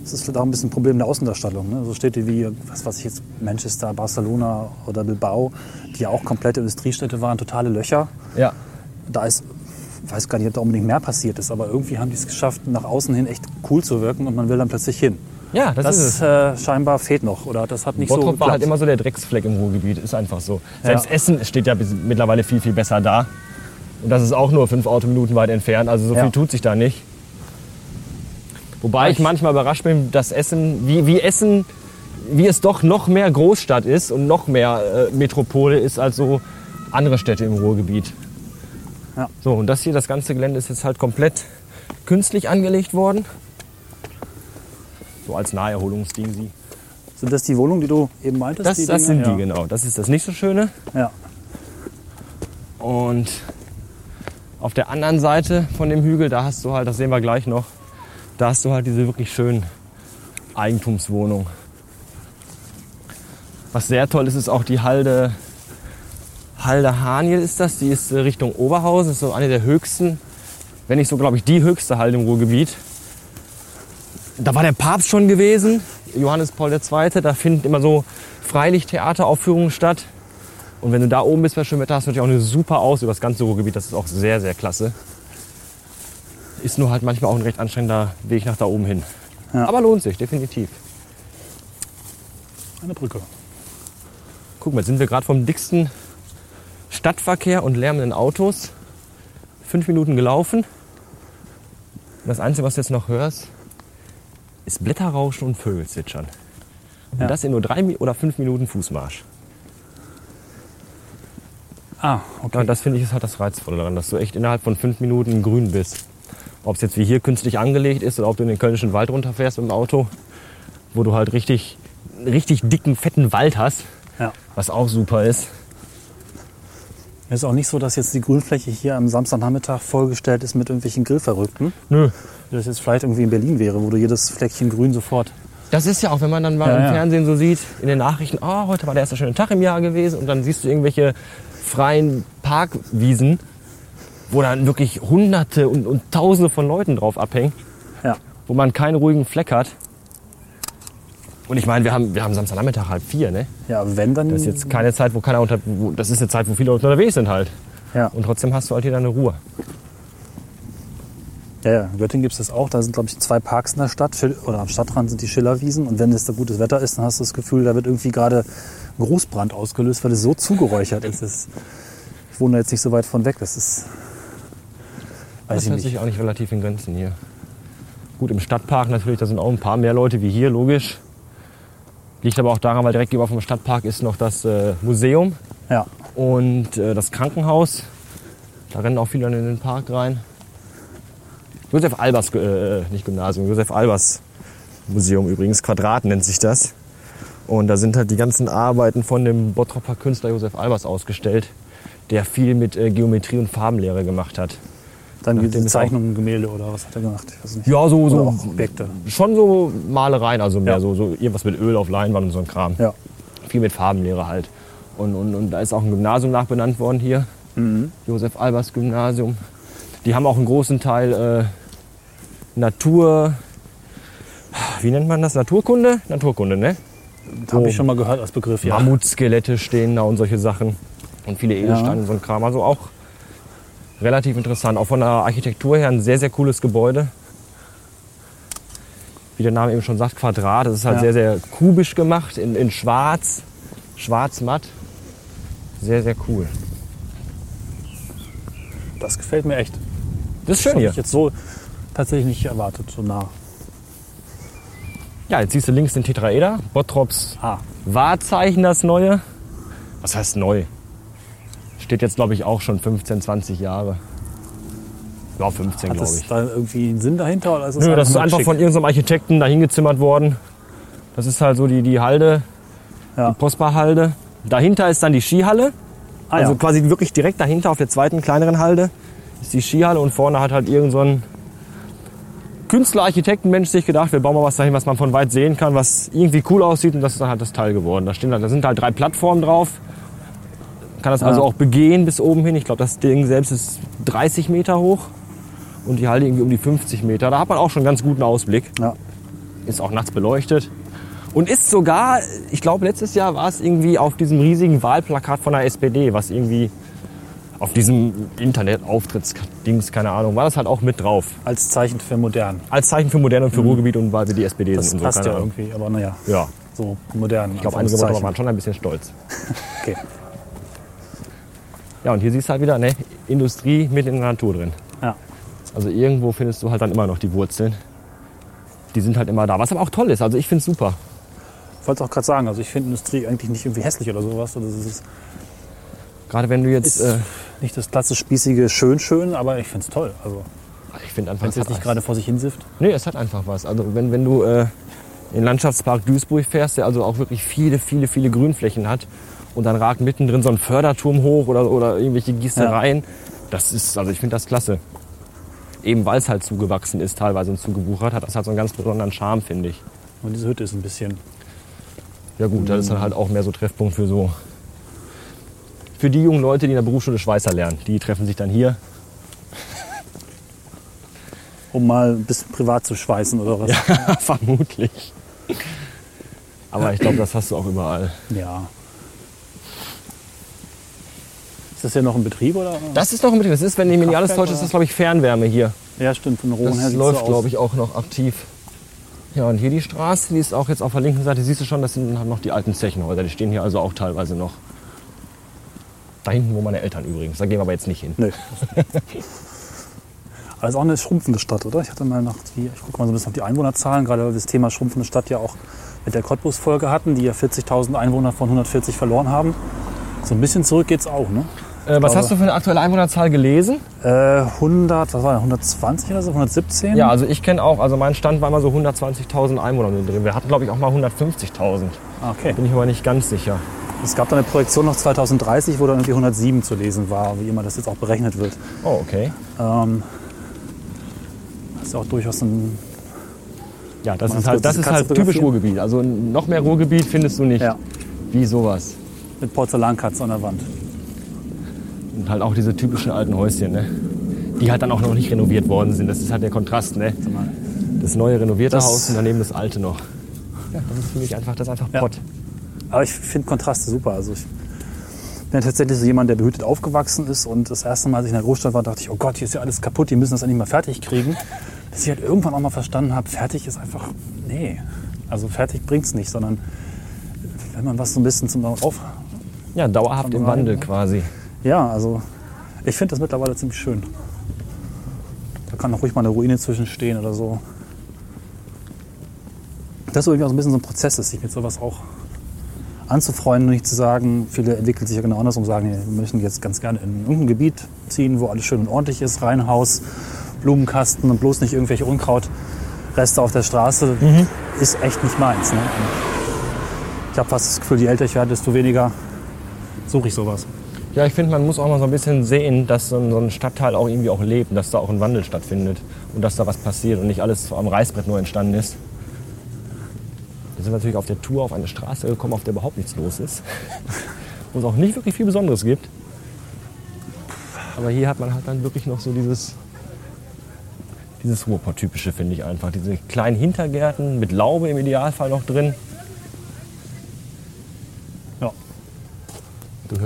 [SPEAKER 2] Das ist vielleicht auch ein bisschen ein Problem der Außendarstellung. Ne? So Städte wie, was weiß ich jetzt, Manchester, Barcelona oder Bilbao, die ja auch komplette Industriestädte waren, totale Löcher.
[SPEAKER 3] Ja.
[SPEAKER 2] da ist, weiß gar nicht, ob da unbedingt mehr passiert ist, aber irgendwie haben die es geschafft, nach außen hin echt cool zu wirken und man will dann plötzlich hin.
[SPEAKER 3] Ja, das,
[SPEAKER 2] Das,
[SPEAKER 3] ist es.
[SPEAKER 2] äh, scheinbar fehlt noch oder das hat nicht so
[SPEAKER 3] Bottrop
[SPEAKER 2] geklappt.
[SPEAKER 3] war halt immer so der Drecksfleck im Ruhrgebiet, ist einfach so. Selbst
[SPEAKER 2] Ja.
[SPEAKER 3] Essen steht ja mittlerweile viel, viel besser da. Und das ist auch nur fünf Autominuten weit entfernt, also so
[SPEAKER 2] Ja.
[SPEAKER 3] viel tut sich da nicht. Wobei ich manchmal überrascht bin, dass Essen, wie, wie Essen, wie es doch noch mehr Großstadt ist und noch mehr äh, Metropole ist als so andere Städte im Ruhrgebiet.
[SPEAKER 2] Ja.
[SPEAKER 3] So, und das hier, das ganze Gelände ist jetzt halt komplett künstlich angelegt worden. So als Naherholungsding sie.
[SPEAKER 2] Sind das die Wohnungen, die du eben meintest?
[SPEAKER 3] Das, das sind
[SPEAKER 2] ja.
[SPEAKER 3] die, genau. Das ist das nicht so Schöne.
[SPEAKER 2] Ja.
[SPEAKER 3] Und auf der anderen Seite von dem Hügel, da hast du halt, das sehen wir gleich noch, da hast du halt diese wirklich schönen Eigentumswohnungen. Was sehr toll ist, ist auch die Halde, Halde Haniel ist das. Die ist äh, Richtung Oberhausen, ist so eine der höchsten, wenn nicht so, glaube ich, die höchste Halde im Ruhrgebiet. Da war der Papst schon gewesen, Johannes Paul II. Da finden immer so Freilichttheateraufführungen statt. Und wenn du da oben bist bei schönem Wetter, hast du natürlich auch eine super Aus über das ganze Ruhrgebiet. Das ist auch sehr, sehr klasse. Ist nur halt manchmal auch ein recht anstrengender Weg nach da oben hin.
[SPEAKER 2] Ja.
[SPEAKER 3] Aber lohnt sich, definitiv.
[SPEAKER 2] Eine Brücke.
[SPEAKER 3] Guck mal, jetzt sind wir gerade vom dicksten Stadtverkehr und lärmenden Autos. Fünf Minuten gelaufen. Das Einzige, was du jetzt noch hörst, ist Blätterrauschen und Vögelzwitschern. Und
[SPEAKER 2] Ja.
[SPEAKER 3] das in nur drei oder fünf Minuten Fußmarsch.
[SPEAKER 2] Ah,
[SPEAKER 3] Ja,
[SPEAKER 2] okay.
[SPEAKER 3] und das finde ich ist halt das Reizvolle daran, dass du echt innerhalb von fünf Minuten grün bist. Ob es jetzt wie hier künstlich angelegt ist oder ob du in den Kölnischen Wald runterfährst mit dem Auto, wo du halt richtig, richtig dicken, fetten Wald hast,
[SPEAKER 2] ja.
[SPEAKER 3] was auch super ist.
[SPEAKER 2] Es ist auch nicht so, dass jetzt die Grünfläche hier am Samstagnachmittag vollgestellt ist mit irgendwelchen Grillverrückten.
[SPEAKER 3] Nö.
[SPEAKER 2] Wie das jetzt vielleicht irgendwie in Berlin wäre, wo du jedes Fleckchen Grün sofort.
[SPEAKER 3] Das ist ja auch, wenn man dann mal
[SPEAKER 2] Ja,
[SPEAKER 3] im
[SPEAKER 2] ja.
[SPEAKER 3] Fernsehen so sieht, in den Nachrichten, oh, heute war der erste schöne Tag im Jahr gewesen und dann siehst du irgendwelche freien Parkwiesen, wo dann wirklich Hunderte und, und Tausende von Leuten drauf abhängen,
[SPEAKER 2] Ja.
[SPEAKER 3] wo man keinen ruhigen Fleck hat. Und ich meine, wir haben, wir haben Samstagnachmittag halb vier, ne?
[SPEAKER 2] Ja, wenn dann.
[SPEAKER 3] Das ist jetzt keine Zeit, wo keiner unter, wo, das ist eine Zeit, wo viele Leute unterwegs sind halt.
[SPEAKER 2] Ja.
[SPEAKER 3] Und trotzdem hast du halt hier deine Ruhe.
[SPEAKER 2] Ja, ja, in Göttingen gibt es das auch. Da sind, glaube ich, zwei Parks in der Stadt. Oder am Stadtrand sind die Schillerwiesen. Und wenn es da gutes Wetter ist, dann hast du das Gefühl, da wird irgendwie gerade ein Großbrand ausgelöst, weil es so zugeräuchert ist. Das- Ich wohne jetzt nicht so weit von weg. Das ist. Weiß
[SPEAKER 3] Das
[SPEAKER 2] ich nicht.
[SPEAKER 3] sich auch nicht relativ in Grenzen hier. Gut, im Stadtpark natürlich, da sind auch ein paar mehr Leute wie hier, logisch. Liegt aber auch daran, weil direkt gegenüber vom Stadtpark ist noch das äh, Museum
[SPEAKER 2] Ja.
[SPEAKER 3] und äh, das Krankenhaus. Da rennen auch viele in den Park rein. Josef Albers, äh, nicht Gymnasium, Josef Albers Museum übrigens, Quadrat nennt sich das. Und da sind halt die ganzen Arbeiten von dem Bottropper Künstler Josef Albers ausgestellt, der viel mit äh, Geometrie und Farbenlehre gemacht hat.
[SPEAKER 2] Dann
[SPEAKER 3] Nachdem
[SPEAKER 2] diese Zeichnungen, Gemälde oder was hat er gemacht?
[SPEAKER 3] Ja, so, so
[SPEAKER 2] auch Objekte.
[SPEAKER 3] schon so Malereien, also mehr
[SPEAKER 2] Ja.
[SPEAKER 3] so, so irgendwas mit Öl auf Leinwand und so ein Kram.
[SPEAKER 2] Ja.
[SPEAKER 3] Viel mit Farbenlehre halt. Und, und, und da ist auch ein Gymnasium nachbenannt worden hier. Josef Albers Gymnasium. Die haben auch einen großen Teil äh, Natur. Wie nennt man das? Naturkunde? Naturkunde, ne?
[SPEAKER 2] Habe ich schon mal gehört als Begriff, ja.
[SPEAKER 3] Mammutskelette stehen da und solche Sachen. Und viele Edelsteine und so ein Kram. Also auch relativ interessant. Auch von der Architektur her ein sehr, sehr cooles Gebäude. Wie der Name eben schon sagt, Quadrat. Das ist halt
[SPEAKER 2] Ja.
[SPEAKER 3] sehr, sehr kubisch gemacht, in, in schwarz, schwarz-matt. Sehr, sehr cool.
[SPEAKER 2] Das gefällt mir echt.
[SPEAKER 3] Das ist schön
[SPEAKER 2] Habe
[SPEAKER 3] hier.
[SPEAKER 2] ich jetzt so tatsächlich nicht erwartet, so nah.
[SPEAKER 3] Ja, jetzt siehst du links den Tetraeder. Bottrops
[SPEAKER 2] Ah,
[SPEAKER 3] Wahrzeichen, das neue. Was heißt neu? Steht jetzt, glaube ich, auch schon 15, 20 Jahre. Ja, 15,
[SPEAKER 2] hat
[SPEAKER 3] glaube
[SPEAKER 2] das
[SPEAKER 3] ich.
[SPEAKER 2] da irgendwie einen Sinn dahinter? Oder ist
[SPEAKER 3] Nö, das ist einfach
[SPEAKER 2] schick?
[SPEAKER 3] von irgendeinem Architekten da hingezimmert worden. Das ist halt so die, die Halde,
[SPEAKER 2] Ja.
[SPEAKER 3] die Postbarhalde. Dahinter ist dann die Skihalle.
[SPEAKER 2] Ah,
[SPEAKER 3] also
[SPEAKER 2] ja.
[SPEAKER 3] quasi wirklich direkt dahinter auf der zweiten kleineren Halde ist die Skihalle und vorne hat halt irgend so ein Künstler, Architektenmensch sich gedacht, wir bauen mal was dahin, was man von weit sehen kann, was irgendwie cool aussieht und das ist dann halt das Teil geworden. Da, stehen, da sind halt drei Plattformen drauf. Man kann das also
[SPEAKER 2] Ja.
[SPEAKER 3] auch begehen bis oben hin. Ich glaube, das Ding selbst ist 30 Meter hoch und die Halde irgendwie um die 50 Meter. Da hat man auch schon einen ganz guten Ausblick.
[SPEAKER 2] Ja.
[SPEAKER 3] Ist auch nachts beleuchtet. Und ist sogar, ich glaube, letztes Jahr war es irgendwie auf diesem riesigen Wahlplakat von der SPD, was irgendwie auf diesem Internetauftrittdings, keine Ahnung, war das halt auch mit drauf.
[SPEAKER 2] Als Zeichen für modern.
[SPEAKER 3] Als Zeichen für modern und für Ruhrgebiet und weil wir die SPD
[SPEAKER 2] Mhm. Das
[SPEAKER 3] sind. und
[SPEAKER 2] passt
[SPEAKER 3] so,
[SPEAKER 2] ja
[SPEAKER 3] Ahnung.
[SPEAKER 2] irgendwie, aber naja,
[SPEAKER 3] Ja,
[SPEAKER 2] so modern.
[SPEAKER 3] ich glaube, einige Worte waren schon ein bisschen stolz.
[SPEAKER 2] Okay.
[SPEAKER 3] Ja, und hier siehst du halt wieder, ne, Industrie mitten in der Natur drin.
[SPEAKER 2] Ja.
[SPEAKER 3] Also irgendwo findest du halt dann immer noch die Wurzeln. Die sind halt immer da. Was aber auch toll ist. Also ich finde es super.
[SPEAKER 2] Ich wollte es auch gerade sagen, also ich finde Industrie eigentlich nicht irgendwie hässlich oder sowas. Also das ist
[SPEAKER 3] Gerade wenn du jetzt. Äh,
[SPEAKER 2] nicht das klassisch spießige schön schön, aber ich finde es toll. Also
[SPEAKER 3] ich finde einfach,
[SPEAKER 2] wenn es jetzt nicht gerade vor sich hinsifft.
[SPEAKER 3] Nee, es hat einfach was. Also wenn, wenn du äh, in den Landschaftspark Duisburg fährst, der also auch wirklich viele, viele, viele Grünflächen hat und dann ragt mittendrin so ein Förderturm hoch oder, oder irgendwelche Gießereien, das ist, also ich finde das klasse. Eben weil es halt zugewachsen ist teilweise und zugewuchert, hat das halt so einen ganz besonderen Charme, finde ich.
[SPEAKER 2] Und diese Hütte ist ein bisschen.
[SPEAKER 3] Ja gut, das ist dann halt auch mehr so Treffpunkt für so für die jungen Leute, die in der Berufsschule Schweißer lernen. Die treffen sich dann hier.
[SPEAKER 2] Um mal ein bisschen privat zu schweißen oder was?
[SPEAKER 3] Ja, vermutlich. Aber ich glaube, das hast du auch überall.
[SPEAKER 2] Ja. Ist das ja noch ein Betrieb oder?
[SPEAKER 3] Das ist noch ein Betrieb. Das ist, wenn ich mich nicht alles täusche, ist das, glaube ich, Fernwärme hier.
[SPEAKER 2] Ja, stimmt. Von Rohen her
[SPEAKER 3] Das läuft,
[SPEAKER 2] so
[SPEAKER 3] glaube ich, auch noch aktiv. Ja, und hier die Straße, die ist auch jetzt auf der linken Seite, siehst du schon, das sind halt noch die alten Zechenhäuser. Die stehen hier also auch teilweise noch. Da hinten, wo meine Eltern übrigens. Da gehen wir aber jetzt nicht hin.
[SPEAKER 2] Nö. Aber es ist auch eine schrumpfende Stadt, oder? Ich hatte mal nach die, ich gucke mal so ein bisschen auf die Einwohnerzahlen, gerade weil wir das Thema schrumpfende Stadt ja auch mit der Cottbus-Folge hatten, die ja 40.000 Einwohner von 140 verloren haben. So ein bisschen zurück geht's auch, ne?
[SPEAKER 3] Äh, was
[SPEAKER 2] glaube-
[SPEAKER 3] hast du für eine aktuelle Einwohnerzahl gelesen?
[SPEAKER 2] Äh, 100, was war das, 120 oder so, 117?
[SPEAKER 3] Ja, also ich kenne auch, also mein Stand war mal so 120.000 Einwohner drin. Wir hatten, glaube ich, auch mal 150.000.
[SPEAKER 2] Ah, Okay.
[SPEAKER 3] Bin ich aber nicht ganz sicher.
[SPEAKER 2] Es gab da eine Projektion noch 2030, wo dann irgendwie 107 zu lesen war, wie immer das jetzt auch berechnet wird.
[SPEAKER 3] Oh, okay.
[SPEAKER 2] Ähm, das ist auch durchaus ein.
[SPEAKER 3] Ja, das ist halt, das ist halt typisch. Ruhrgebiet. Also noch mehr Ruhrgebiet findest du nicht.
[SPEAKER 2] Ja,
[SPEAKER 3] Wie sowas.
[SPEAKER 2] mit Porzellankatze an der Wand.
[SPEAKER 3] Und halt auch diese typischen alten Häuschen, ne? Die halt dann auch noch nicht renoviert worden sind. Das ist halt der Kontrast, ne? Das neue renovierte
[SPEAKER 2] Das-
[SPEAKER 3] Haus und daneben das alte noch. Ja, das ist für mich einfach, das einfach
[SPEAKER 2] Ja.
[SPEAKER 3] Pott.
[SPEAKER 2] Aber ich finde Kontraste super. Also ich bin tatsächlich so jemand, der behütet aufgewachsen ist. Und das erste Mal, als ich in der Großstadt war, dachte ich, oh Gott, hier ist ja alles kaputt, die müssen das endlich mal fertig kriegen. Bis ich halt irgendwann auch mal verstanden habe, fertig ist einfach, nee. Also fertig bringt's nicht, sondern wenn man was so ein bisschen zum auf...
[SPEAKER 3] Ja, dauerhaft im Wandel quasi.
[SPEAKER 2] Ja, also ich finde das mittlerweile ziemlich schön. Da kann auch ruhig mal eine Ruine zwischenstehen oder so. Das ist irgendwie auch so ein bisschen so ein Prozess, ist, sich mit sowas auch anzufreunden und nicht zu sagen, viele entwickeln sich ja genau andersrum, sagen, wir möchten jetzt ganz gerne in irgendein Gebiet ziehen, wo alles schön und ordentlich ist, Reihenhaus, Blumenkasten und bloß nicht irgendwelche Unkrautreste auf der Straße, ist echt nicht meins. Ne? Ich habe fast das Gefühl, je älter ich werde, desto weniger suche ich sowas.
[SPEAKER 3] Ja, ich finde, man muss auch mal so ein bisschen sehen, dass so ein, Stadtteil auch irgendwie auch lebt, dass da auch ein Wandel stattfindet und dass da was passiert und nicht alles am Reißbrett nur entstanden ist. Wir sind natürlich auf der Tour auf eine Straße gekommen, auf der überhaupt nichts los ist. Wo es auch nicht wirklich viel Besonderes gibt. Aber hier hat man halt dann wirklich noch so dieses, dieses Ruhrpott-typische, finde ich einfach. Diese kleinen Hintergärten mit Laube im Idealfall noch drin.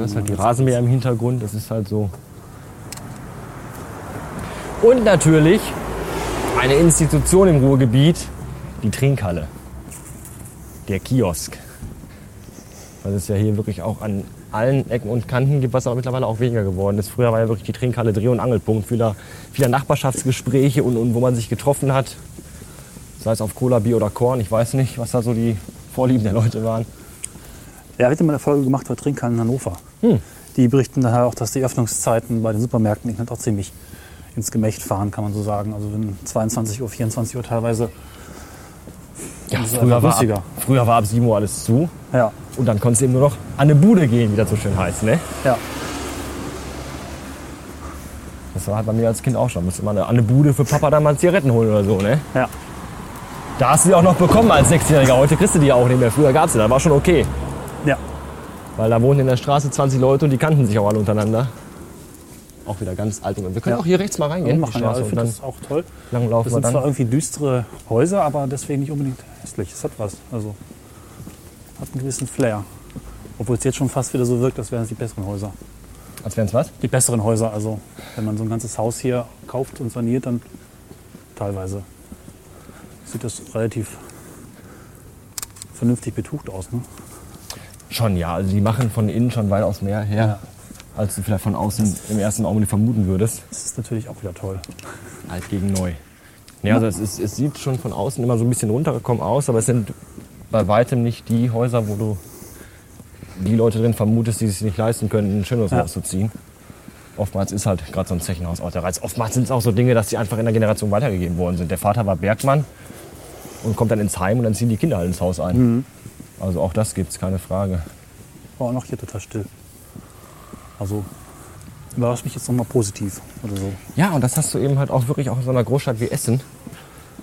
[SPEAKER 3] Hörst halt die Rasenmäher im Hintergrund, das ist halt so. Und natürlich eine Institution im Ruhrgebiet, die Trinkhalle. Der Kiosk. Weil es ja hier wirklich auch an allen Ecken und Kanten gibt, was aber mittlerweile auch weniger geworden ist. Früher war ja wirklich die Trinkhalle Dreh- und Angelpunkt vieler, vieler Nachbarschaftsgespräche und, und wo man sich getroffen hat. Sei es auf Cola, Bier oder Korn, ich weiß nicht, was da so die Vorlieben der Leute waren.
[SPEAKER 2] Ja, hatte mal eine Folge gemacht über Trinkhallen in Hannover. Die berichten daher auch, dass die Öffnungszeiten bei den Supermärkten halt auch ziemlich ins Gemächt fahren, kann man so sagen. Also wenn 22 Uhr, 24 Uhr teilweise.
[SPEAKER 3] Ja, früher war, ab, früher war ab 7 Uhr alles zu.
[SPEAKER 2] Ja,
[SPEAKER 3] Und dann konntest du eben nur noch an eine Bude gehen, wie das so schön heißt. Ne?
[SPEAKER 2] ja.
[SPEAKER 3] Das war halt bei mir als Kind auch schon. Musste man an eine Bude für Papa dann mal Zigaretten holen oder so. Ne?
[SPEAKER 2] Ja.
[SPEAKER 3] Da hast du die auch noch bekommen als Sechsjähriger. Heute kriegst du die auch nicht mehr. Früher gab es die, da war schon okay. Weil da wohnten in der Straße 20 Leute und die kannten sich auch alle untereinander. Auch wieder ganz alt. Und wir können
[SPEAKER 2] Ja.
[SPEAKER 3] auch hier rechts mal reingehen.
[SPEAKER 2] machen, ja,
[SPEAKER 3] Straße,
[SPEAKER 2] ich finde das auch toll.
[SPEAKER 3] lang laufen
[SPEAKER 2] Das sind zwar irgendwie düstere Häuser, aber deswegen nicht unbedingt hässlich. Es hat was. Also hat einen gewissen Flair. Obwohl es jetzt schon fast wieder so wirkt, als wären es die besseren Häuser.
[SPEAKER 3] Als wären es was?
[SPEAKER 2] Die besseren Häuser, also wenn man so ein ganzes Haus hier kauft und saniert, dann teilweise sieht das relativ vernünftig betucht aus. Ne?
[SPEAKER 3] Schon, ja. Also die machen von innen schon weitaus mehr her, als du vielleicht von außen im ersten Augenblick vermuten würdest.
[SPEAKER 2] Das ist natürlich auch wieder toll.
[SPEAKER 3] Alt gegen neu. Ja, also es, ist, es sieht schon von außen immer so ein bisschen runtergekommen aus, aber es sind bei weitem nicht die Häuser, wo du die Leute drin vermutest, die es sich nicht leisten können, ein schöneres
[SPEAKER 2] Ja.
[SPEAKER 3] Haus zu ziehen. Oftmals ist halt gerade so ein Zechenhaus auch der Reiz. Oftmals sind es auch so Dinge, dass die einfach in der Generation weitergegeben worden sind. Der Vater war Bergmann und kommt dann ins Heim und dann ziehen die Kinder halt ins Haus ein. Also auch das gibt's, keine Frage.
[SPEAKER 2] War auch noch hier total still. Also überrascht mich jetzt nochmal positiv oder so.
[SPEAKER 3] Ja, und das hast du eben halt auch wirklich auch in so einer Großstadt wie Essen.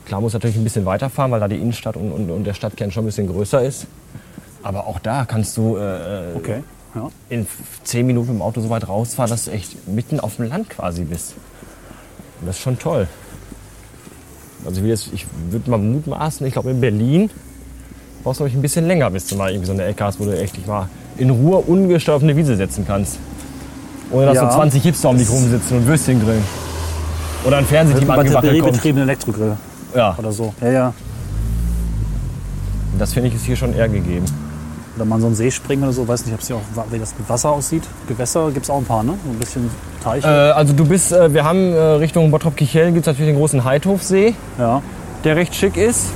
[SPEAKER 3] Klar muss natürlich ein bisschen weiterfahren, weil da die Innenstadt und, und, und der Stadtkern schon ein bisschen größer ist. Aber auch da kannst du äh,
[SPEAKER 2] Okay. Ja.
[SPEAKER 3] in zehn Minuten im Auto so weit rausfahren, dass du echt mitten auf dem Land quasi bist. Und das ist schon toll. Also ich, jetzt- ich würde mal mutmaßen, ich glaube in Berlin brauchst du glaube ich ein bisschen länger, bis du mal irgendwie so eine Ecke hast, wo du echt dich mal in Ruhe ungestört auf eine Wiese setzen kannst. Ohne dass
[SPEAKER 2] Ja.
[SPEAKER 3] so 20 Hipster um dich rumsitzen und Würstchen grillen. Oder ein Fernsehteam angewackelt kommt.
[SPEAKER 2] Batteriebetriebenen Elektrogrill
[SPEAKER 3] Ja,
[SPEAKER 2] oder so. Ja, ja.
[SPEAKER 3] das finde ich ist hier schon eher gegeben.
[SPEAKER 2] Oder mal in so einen See springen oder so. Weiß nicht, ob es hier auch, wie das mit Wasser aussieht. Gewässer gibt es auch ein paar, ne? So ein bisschen Teiche.
[SPEAKER 3] Äh, also du bist, äh, wir haben äh, Richtung Bottrop-Kichellen gibt es natürlich den großen Heidhofsee.
[SPEAKER 2] ja.
[SPEAKER 3] der recht schick ist.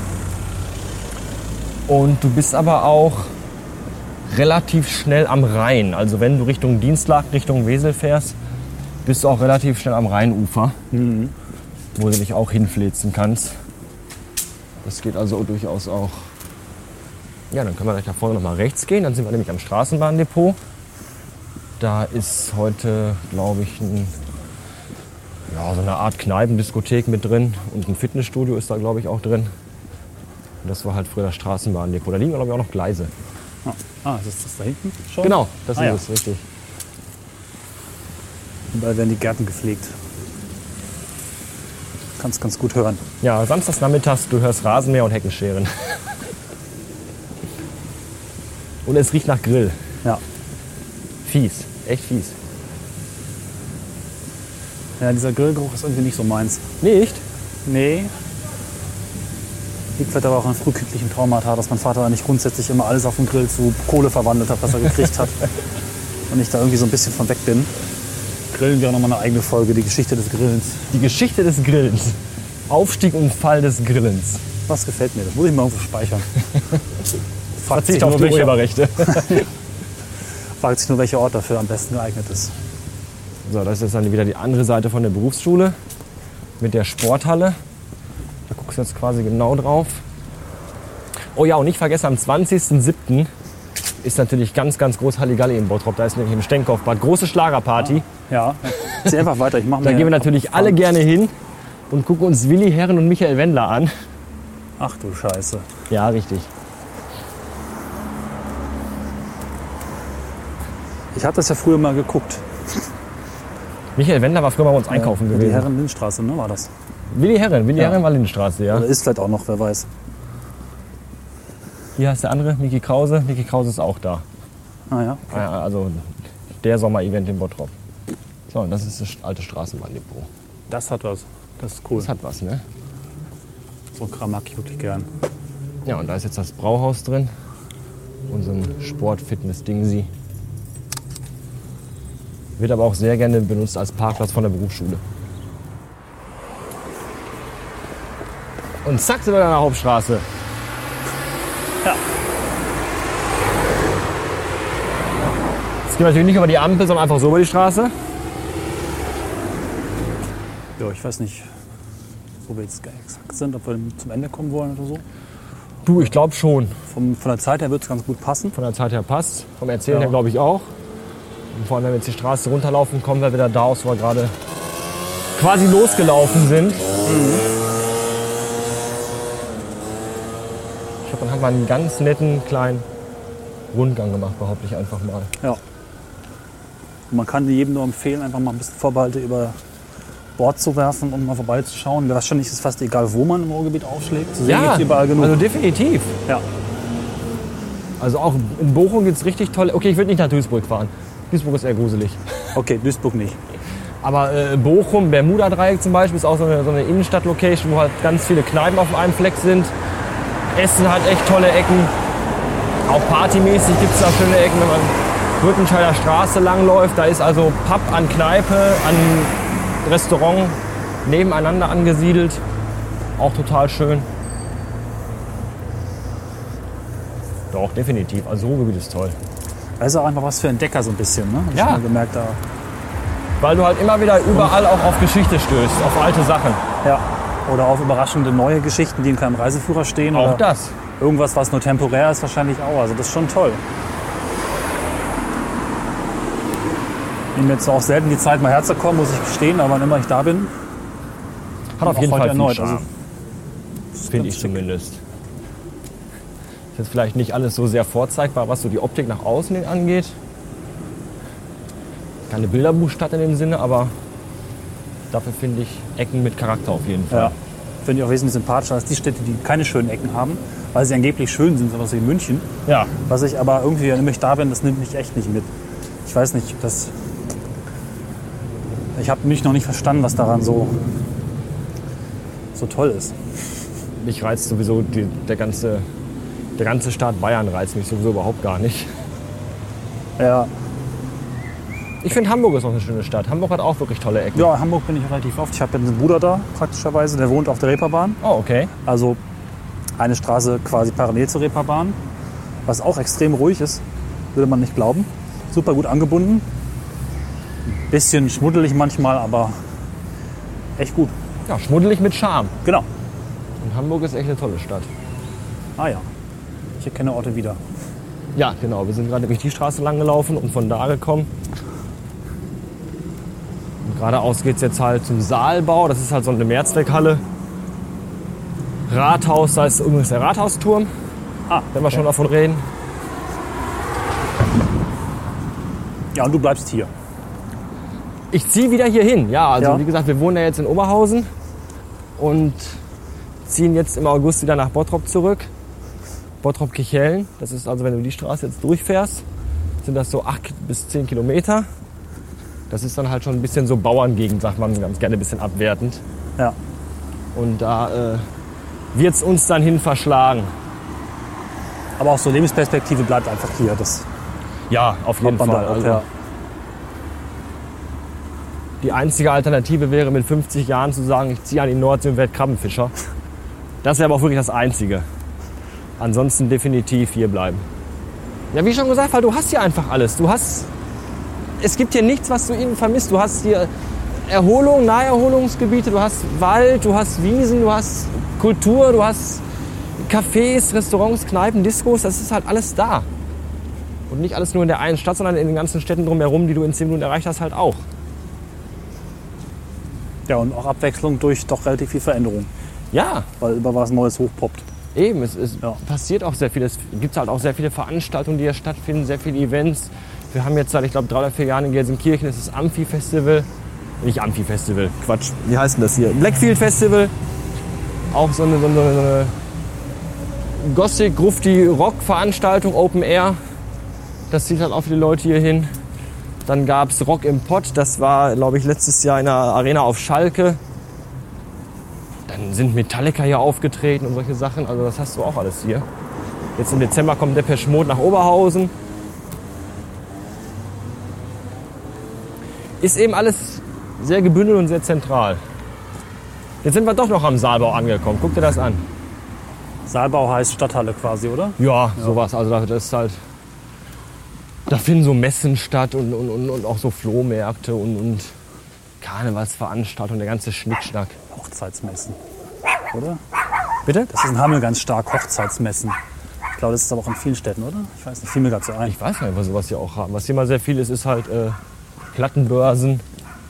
[SPEAKER 3] Und du bist aber auch relativ schnell am Rhein. Also wenn du Richtung Dienstlag, Richtung Wesel fährst, bist du auch relativ schnell am Rheinufer, wo du dich auch hinflitzen kannst. Das geht also durchaus auch. Ja, dann können wir gleich da vorne noch mal rechts gehen. Dann sind wir nämlich am Straßenbahndepot. Da ist heute, glaube ich, ein, ja, so eine Art Kneipendiskothek mit drin und ein Fitnessstudio ist da, glaube ich, auch drin. Und das war halt früher das Straßenbahndepot. Da liegen, glaube ich, auch noch Gleise.
[SPEAKER 2] Ah, ah, ist das, da hinten schon?
[SPEAKER 3] Genau, das
[SPEAKER 2] Ah, ja.
[SPEAKER 3] ist es, richtig.
[SPEAKER 2] Überall werden die Gärten gepflegt. Kannst ganz gut hören.
[SPEAKER 3] Ja, samstags nachmittags, du hörst Rasenmäher und Heckenscheren. und es riecht nach Grill.
[SPEAKER 2] Ja.
[SPEAKER 3] Fies, echt fies.
[SPEAKER 2] Ja, dieser Grillgeruch ist irgendwie nicht so meins.
[SPEAKER 3] Nicht?
[SPEAKER 2] Nee. Liegt vielleicht aber auch an frühkindlichem Traumata, dass mein Vater nicht grundsätzlich immer alles auf dem Grill zu Kohle verwandelt hat, was er gekriegt hat. Und ich da irgendwie so ein bisschen von weg bin. Grillen wäre nochmal eine eigene Folge, die Geschichte des Grillens.
[SPEAKER 3] Die Geschichte des Grillens. Aufstieg und Fall des Grillens.
[SPEAKER 2] Was gefällt mir? Das muss ich mal irgendwo speichern. Fragt sich, nur,
[SPEAKER 3] die
[SPEAKER 2] welcher,
[SPEAKER 3] Urheberrechte.
[SPEAKER 2] fragt sich nur, welcher Ort dafür am besten geeignet ist.
[SPEAKER 3] So, das ist dann wieder die andere Seite von der Berufsschule mit der Sporthalle. Jetzt quasi genau drauf. Oh ja, und nicht vergessen, am 20.07. ist natürlich ganz, ganz groß Halligalli in Bottrop. Da ist nämlich im Stenkopfbad große Schlagerparty.
[SPEAKER 2] Ja, zieh einfach weiter. Ich mach
[SPEAKER 3] Da gehen wir natürlich alle gerne hin und gucken uns Willi Herren und Michael Wendler an.
[SPEAKER 2] Ach du Scheiße.
[SPEAKER 3] Ja, richtig.
[SPEAKER 2] Ich habe das ja früher mal geguckt.
[SPEAKER 3] Michael Wendler war früher bei uns einkaufen
[SPEAKER 2] Die
[SPEAKER 3] gewesen.
[SPEAKER 2] Herren Lindstraße, ne, war das?
[SPEAKER 3] Willi Herren, Willi
[SPEAKER 2] Ja.
[SPEAKER 3] Herren war Lindenstraße, ja.
[SPEAKER 2] Oder ist vielleicht auch noch, wer weiß.
[SPEAKER 3] Hier heißt der andere, Miki Krause. Miki Krause ist auch da.
[SPEAKER 2] Ah ja.
[SPEAKER 3] Ja, Also der Sommer-Event in Bottrop. So, und das ist das alte Straßenbahndepot.
[SPEAKER 2] Das hat was. Das ist cool.
[SPEAKER 3] Das hat was, ne?
[SPEAKER 2] So Kram mag ich wirklich gern.
[SPEAKER 3] Ja, und da ist jetzt das Brauhaus drin. Ein Sport-Fitness-Dingsi. Wird aber auch sehr gerne benutzt als Parkplatz von der Berufsschule. Und zack sind wir an der Hauptstraße.
[SPEAKER 2] Ja.
[SPEAKER 3] Jetzt gehen wir natürlich nicht über die Ampel, sondern einfach so über die Straße.
[SPEAKER 2] Ja, ich weiß nicht, wo wir jetzt exakt sind, ob wir zum Ende kommen wollen oder so.
[SPEAKER 3] Du, ich glaube schon.
[SPEAKER 2] Vom, von der Zeit her wird es ganz gut passen.
[SPEAKER 3] Von der Zeit her passt. Vom Erzählen
[SPEAKER 2] Ja.
[SPEAKER 3] her glaube ich auch. Und vor allem, wenn wir jetzt die Straße runterlaufen, kommen wir wieder da aus, wo wir gerade quasi losgelaufen sind. Ich glaube, dann haben wir einen ganz netten kleinen Rundgang gemacht, behaupte ich einfach mal.
[SPEAKER 2] Ja. Und man kann jedem nur empfehlen, einfach mal ein bisschen Vorbehalte über Bord zu werfen und mal vorbeizuschauen. Wahrscheinlich ist es fast egal, wo man im Ruhrgebiet aufschlägt. Sehen gibt's überall genug.
[SPEAKER 3] also definitiv.
[SPEAKER 2] ja.
[SPEAKER 3] Also auch in Bochum gibt es richtig tolle... Okay, ich würde nicht nach Duisburg fahren. Duisburg ist eher gruselig.
[SPEAKER 2] Okay, Duisburg nicht.
[SPEAKER 3] Aber äh, Bochum, Bermuda-Dreieck zum Beispiel, ist auch so eine, so eine Innenstadt-Location, wo halt ganz viele Kneipen auf einem Fleck sind. Essen hat echt tolle Ecken. Auch partymäßig gibt es da schöne Ecken, wenn man Rüttenscheider Straße langläuft. Da ist also Pub an Kneipe, an Restaurant nebeneinander angesiedelt. Auch total schön. Doch, definitiv. Also Ruhrgebiet ist toll.
[SPEAKER 2] Das ist auch einfach was für Entdecker so ein bisschen, ne? Hab ich
[SPEAKER 3] Ja.
[SPEAKER 2] mal gemerkt, da.
[SPEAKER 3] Weil du halt immer wieder überall auch auf Geschichte stößt, auf alte Sachen.
[SPEAKER 2] Ja. Oder auf überraschende neue Geschichten, die in keinem Reiseführer stehen.
[SPEAKER 3] Auch das.
[SPEAKER 2] Irgendwas, was nur temporär ist, wahrscheinlich auch. Also das ist schon toll. Ich nehme jetzt auch selten die Zeit, mal herzukommen, muss ich gestehen, aber wann immer ich da bin,
[SPEAKER 3] Hat auf jeden Fall
[SPEAKER 2] erneut, also
[SPEAKER 3] Finde ich
[SPEAKER 2] schick.
[SPEAKER 3] zumindest. Ist jetzt vielleicht nicht alles so sehr vorzeigbar, was so die Optik nach außen angeht. Keine Bilderbuchstadt in dem Sinne, aber dafür finde ich Ecken mit Charakter auf jeden Fall.
[SPEAKER 2] ja, finde ich auch wesentlich sympathischer als die Städte, die keine schönen Ecken haben, weil sie angeblich schön sind, sowas wie München.
[SPEAKER 3] Ja.
[SPEAKER 2] Was ich aber irgendwie, wenn ich da bin, das nimmt mich echt nicht mit. Ich weiß nicht, das. Ich habe mich noch nicht verstanden, was daran so, so toll ist.
[SPEAKER 3] Mich reizt sowieso die, der, ganze, der ganze Staat Bayern reizt mich sowieso überhaupt gar nicht.
[SPEAKER 2] Ja,
[SPEAKER 3] Ich finde Hamburg ist auch eine schöne Stadt. Hamburg hat auch wirklich tolle Ecken.
[SPEAKER 2] ja in Hamburg bin ich relativ oft. Ich habe einen Bruder da, praktischerweise, der wohnt auf der Reeperbahn.
[SPEAKER 3] Oh, okay.
[SPEAKER 2] Also eine Straße quasi parallel zur Reeperbahn, was auch extrem ruhig ist, würde man nicht glauben. Super gut angebunden. Bisschen schmuddelig manchmal, aber echt gut.
[SPEAKER 3] Ja, schmuddelig mit Charme.
[SPEAKER 2] Genau.
[SPEAKER 3] Und Hamburg ist echt eine tolle Stadt.
[SPEAKER 2] Ah ja, ich erkenne Orte wieder.
[SPEAKER 3] Ja, genau. Wir sind gerade nämlich die Straße lang gelaufen und von da gekommen. Geradeaus geht es jetzt halt zum Saalbau. Das ist halt so eine Mehrzweckhalle. Rathaus, da ist übrigens der Rathausturm,
[SPEAKER 2] Ah,
[SPEAKER 3] wenn wir schon davon reden.
[SPEAKER 2] Ja, und du bleibst hier.
[SPEAKER 3] Ich ziehe wieder hier hin. Ja, also
[SPEAKER 2] Ja.
[SPEAKER 3] wie gesagt, wir wohnen ja jetzt in Oberhausen und ziehen jetzt im August wieder nach Bottrop zurück. Bottrop-Kichellen, das ist also, wenn du die Straße jetzt durchfährst, sind das so acht bis zehn Kilometer. Das ist dann halt schon ein bisschen so Bauerngegend, sagt man ganz gerne ein bisschen abwertend.
[SPEAKER 2] Ja.
[SPEAKER 3] Und da äh, wird es uns dann hin verschlagen.
[SPEAKER 2] Aber auch so Lebensperspektive bleibt einfach hier. Das
[SPEAKER 3] Ja, auf jeden Fall.
[SPEAKER 2] auch.
[SPEAKER 3] Also,
[SPEAKER 2] Ja.
[SPEAKER 3] Die einzige Alternative wäre mit 50 Jahren zu sagen, ich ziehe an die Nordsee und werde Krabbenfischer. Das wäre aber auch wirklich das Einzige. Ansonsten definitiv hier bleiben. Ja, wie schon gesagt, weil du hast hier einfach alles. Du hast, es gibt hier nichts, was du ihnen vermisst. Du hast hier Erholung, Naherholungsgebiete, du hast Wald, du hast Wiesen, du hast Kultur, du hast Cafés, Restaurants, Kneipen, Diskos. Das ist halt alles da. Und nicht alles nur in der einen Stadt, sondern in den ganzen Städten drumherum, die du in 10 Minuten erreicht hast, halt auch.
[SPEAKER 2] ja, und auch Abwechslung durch doch relativ viel Veränderung,
[SPEAKER 3] Ja,
[SPEAKER 2] weil immer was Neues hochpoppt.
[SPEAKER 3] Eben, es, es
[SPEAKER 2] Ja.
[SPEAKER 3] passiert auch sehr viel. Es gibt halt auch sehr viele Veranstaltungen, die hier stattfinden, sehr viele Events. Wir haben jetzt seit, ich glaube, drei oder vier Jahren in Gelsenkirchen das ist Amphi-Festival. Nicht Amphi-Festival, Quatsch. Wie heißt denn das hier? Blackfield Festival. Auch so eine, so eine, so eine Gothic, Grufti, Rock-Veranstaltung, Open Air. Das zieht halt auch viele Leute hier hin. Dann gab es Rock im Pott, das war, glaube ich, letztes Jahr in der Arena auf Schalke. Dann sind Metallica hier aufgetreten und solche Sachen. Also das hast du auch alles hier. Jetzt im Dezember kommt Depeche Mode nach Oberhausen. Ist eben alles sehr gebündelt und sehr zentral. Jetzt sind wir doch noch am Saalbau angekommen. Guck dir das an.
[SPEAKER 2] Saalbau heißt Stadthalle quasi, oder?
[SPEAKER 3] Ja, sowas. Also das ist halt. Da finden so Messen statt und, und, und, und auch so Flohmärkte und, und Karnevalsveranstaltungen, der ganze Schnickschnack.
[SPEAKER 2] Hochzeitsmessen, oder?
[SPEAKER 3] Bitte?
[SPEAKER 2] Das ist in Hameln ganz stark, Hochzeitsmessen. Ich glaube, das ist aber auch in vielen Städten, oder? Ich weiß nicht, fiel mir gerade so ein.
[SPEAKER 3] Ich weiß nicht, was sowas hier auch haben. Was hier mal sehr viel ist, ist halt äh, Plattenbörsen,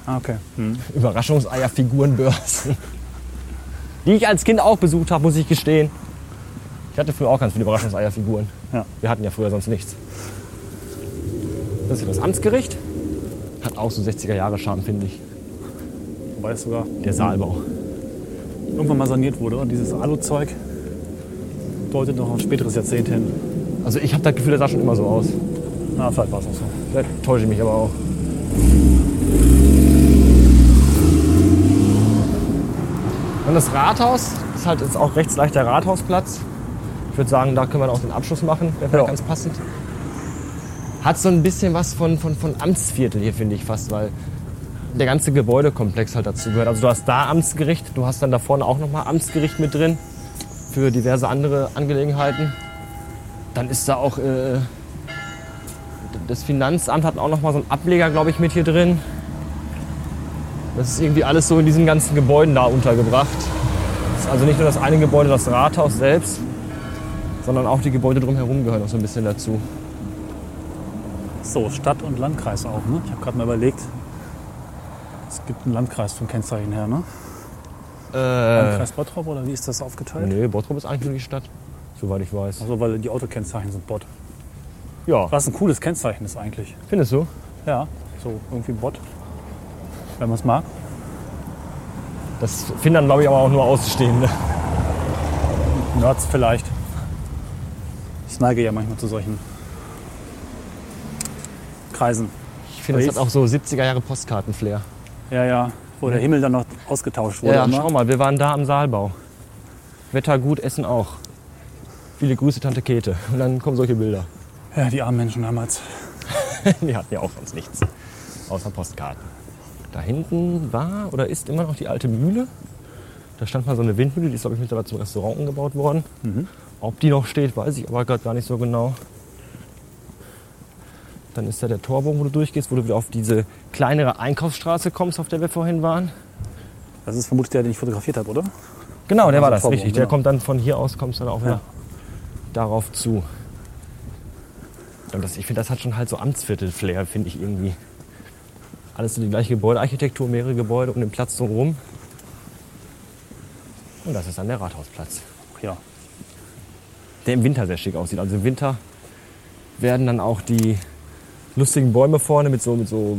[SPEAKER 2] Ah, okay. Hm.
[SPEAKER 3] Überraschungseierfigurenbörsen. Die ich als Kind auch besucht habe, muss ich gestehen. Ich hatte früher auch ganz viele Überraschungseierfiguren.
[SPEAKER 2] Ja.
[SPEAKER 3] Wir hatten ja früher sonst nichts. Das ist hier das Amtsgericht. Hat auch so 60er Jahre Charme, finde ich.
[SPEAKER 2] Wobei es sogar
[SPEAKER 3] Der Saalbau.
[SPEAKER 2] irgendwann mal saniert wurde. Und dieses Alu-Zeug deutet noch auf ein späteres Jahrzehnt hin.
[SPEAKER 3] Also ich habe das Gefühl, das sah schon immer so aus.
[SPEAKER 2] Na, vielleicht war es auch so.
[SPEAKER 3] Vielleicht täusche ich mich aber auch. Und das Rathaus ist halt jetzt auch rechts leicht der Rathausplatz. Ich würde sagen, da können wir auch den Abschluss machen, wäre vielleicht
[SPEAKER 2] Ja.
[SPEAKER 3] ganz passend. Hat so ein bisschen was von, von, von Amtsviertel hier, finde ich fast, weil der ganze Gebäudekomplex halt dazu gehört. Also du hast da Amtsgericht, du hast dann da vorne auch nochmal Amtsgericht mit drin für diverse andere Angelegenheiten. Dann ist da auch äh, Das Finanzamt hat auch noch mal so einen Ableger, glaube ich, mit hier drin. Das ist irgendwie alles so in diesen ganzen Gebäuden da untergebracht. Das ist also nicht nur das eine Gebäude, das Rathaus selbst, sondern auch die Gebäude drumherum gehören noch so ein bisschen dazu.
[SPEAKER 2] So, Stadt und Landkreis auch. Ne? Ich habe gerade mal überlegt, es gibt einen Landkreis vom Kennzeichen her. Ne?
[SPEAKER 3] Äh,
[SPEAKER 2] Landkreis Bottrop oder wie ist das aufgeteilt?
[SPEAKER 3] nee, Bottrop ist eigentlich nur die Stadt, soweit ich weiß.
[SPEAKER 2] Also, weil die Autokennzeichen sind Bot.
[SPEAKER 3] Ja,
[SPEAKER 2] Was ein cooles Kennzeichen ist eigentlich.
[SPEAKER 3] findest du?
[SPEAKER 2] Ja, so irgendwie Bot. Wenn man es mag.
[SPEAKER 3] Das finden dann, glaube ich, aber auch nur Außenstehende.
[SPEAKER 2] Nerds vielleicht. Ich neige ja manchmal zu solchen Kreisen.
[SPEAKER 3] Ich finde, das hat auch so 70er Jahre Postkarten-Flair.
[SPEAKER 2] Ja, ja, wo der Himmel dann noch ausgetauscht wurde.
[SPEAKER 3] Ja,
[SPEAKER 2] immer.
[SPEAKER 3] schau mal, wir waren da am Saalbau. Wetter gut, Essen auch. Viele Grüße, Tante Käthe. Und dann kommen solche Bilder.
[SPEAKER 2] Ja, die armen Menschen damals.
[SPEAKER 3] Die hatten ja auch sonst nichts. Außer Postkarten. Da hinten war oder ist immer noch die alte Mühle. Da stand mal so eine Windmühle, die ist, glaube ich, mittlerweile zum Restaurant umgebaut worden. Ob die noch steht, weiß ich aber gerade gar nicht so genau. Dann ist da der Torbogen, wo du durchgehst, wo du wieder auf diese kleinere Einkaufsstraße kommst, auf der wir vorhin waren.
[SPEAKER 2] Das ist vermutlich der, den ich fotografiert habe, oder?
[SPEAKER 3] Genau, der war
[SPEAKER 2] Also
[SPEAKER 3] das,
[SPEAKER 2] Torbogen,
[SPEAKER 3] richtig. Der
[SPEAKER 2] genau.
[SPEAKER 3] kommt dann von hier aus, kommst dann auch wieder
[SPEAKER 2] Ja.
[SPEAKER 3] darauf zu. Und das, ich finde, das hat schon halt so Amtsviertel-Flair, finde ich irgendwie. Alles so die gleiche Gebäudearchitektur, mehrere Gebäude um den Platz drumherum. Und das ist dann der Rathausplatz,
[SPEAKER 2] Ja.
[SPEAKER 3] der im Winter sehr schick aussieht. Also im Winter werden dann auch die lustigen Bäume vorne mit so, mit so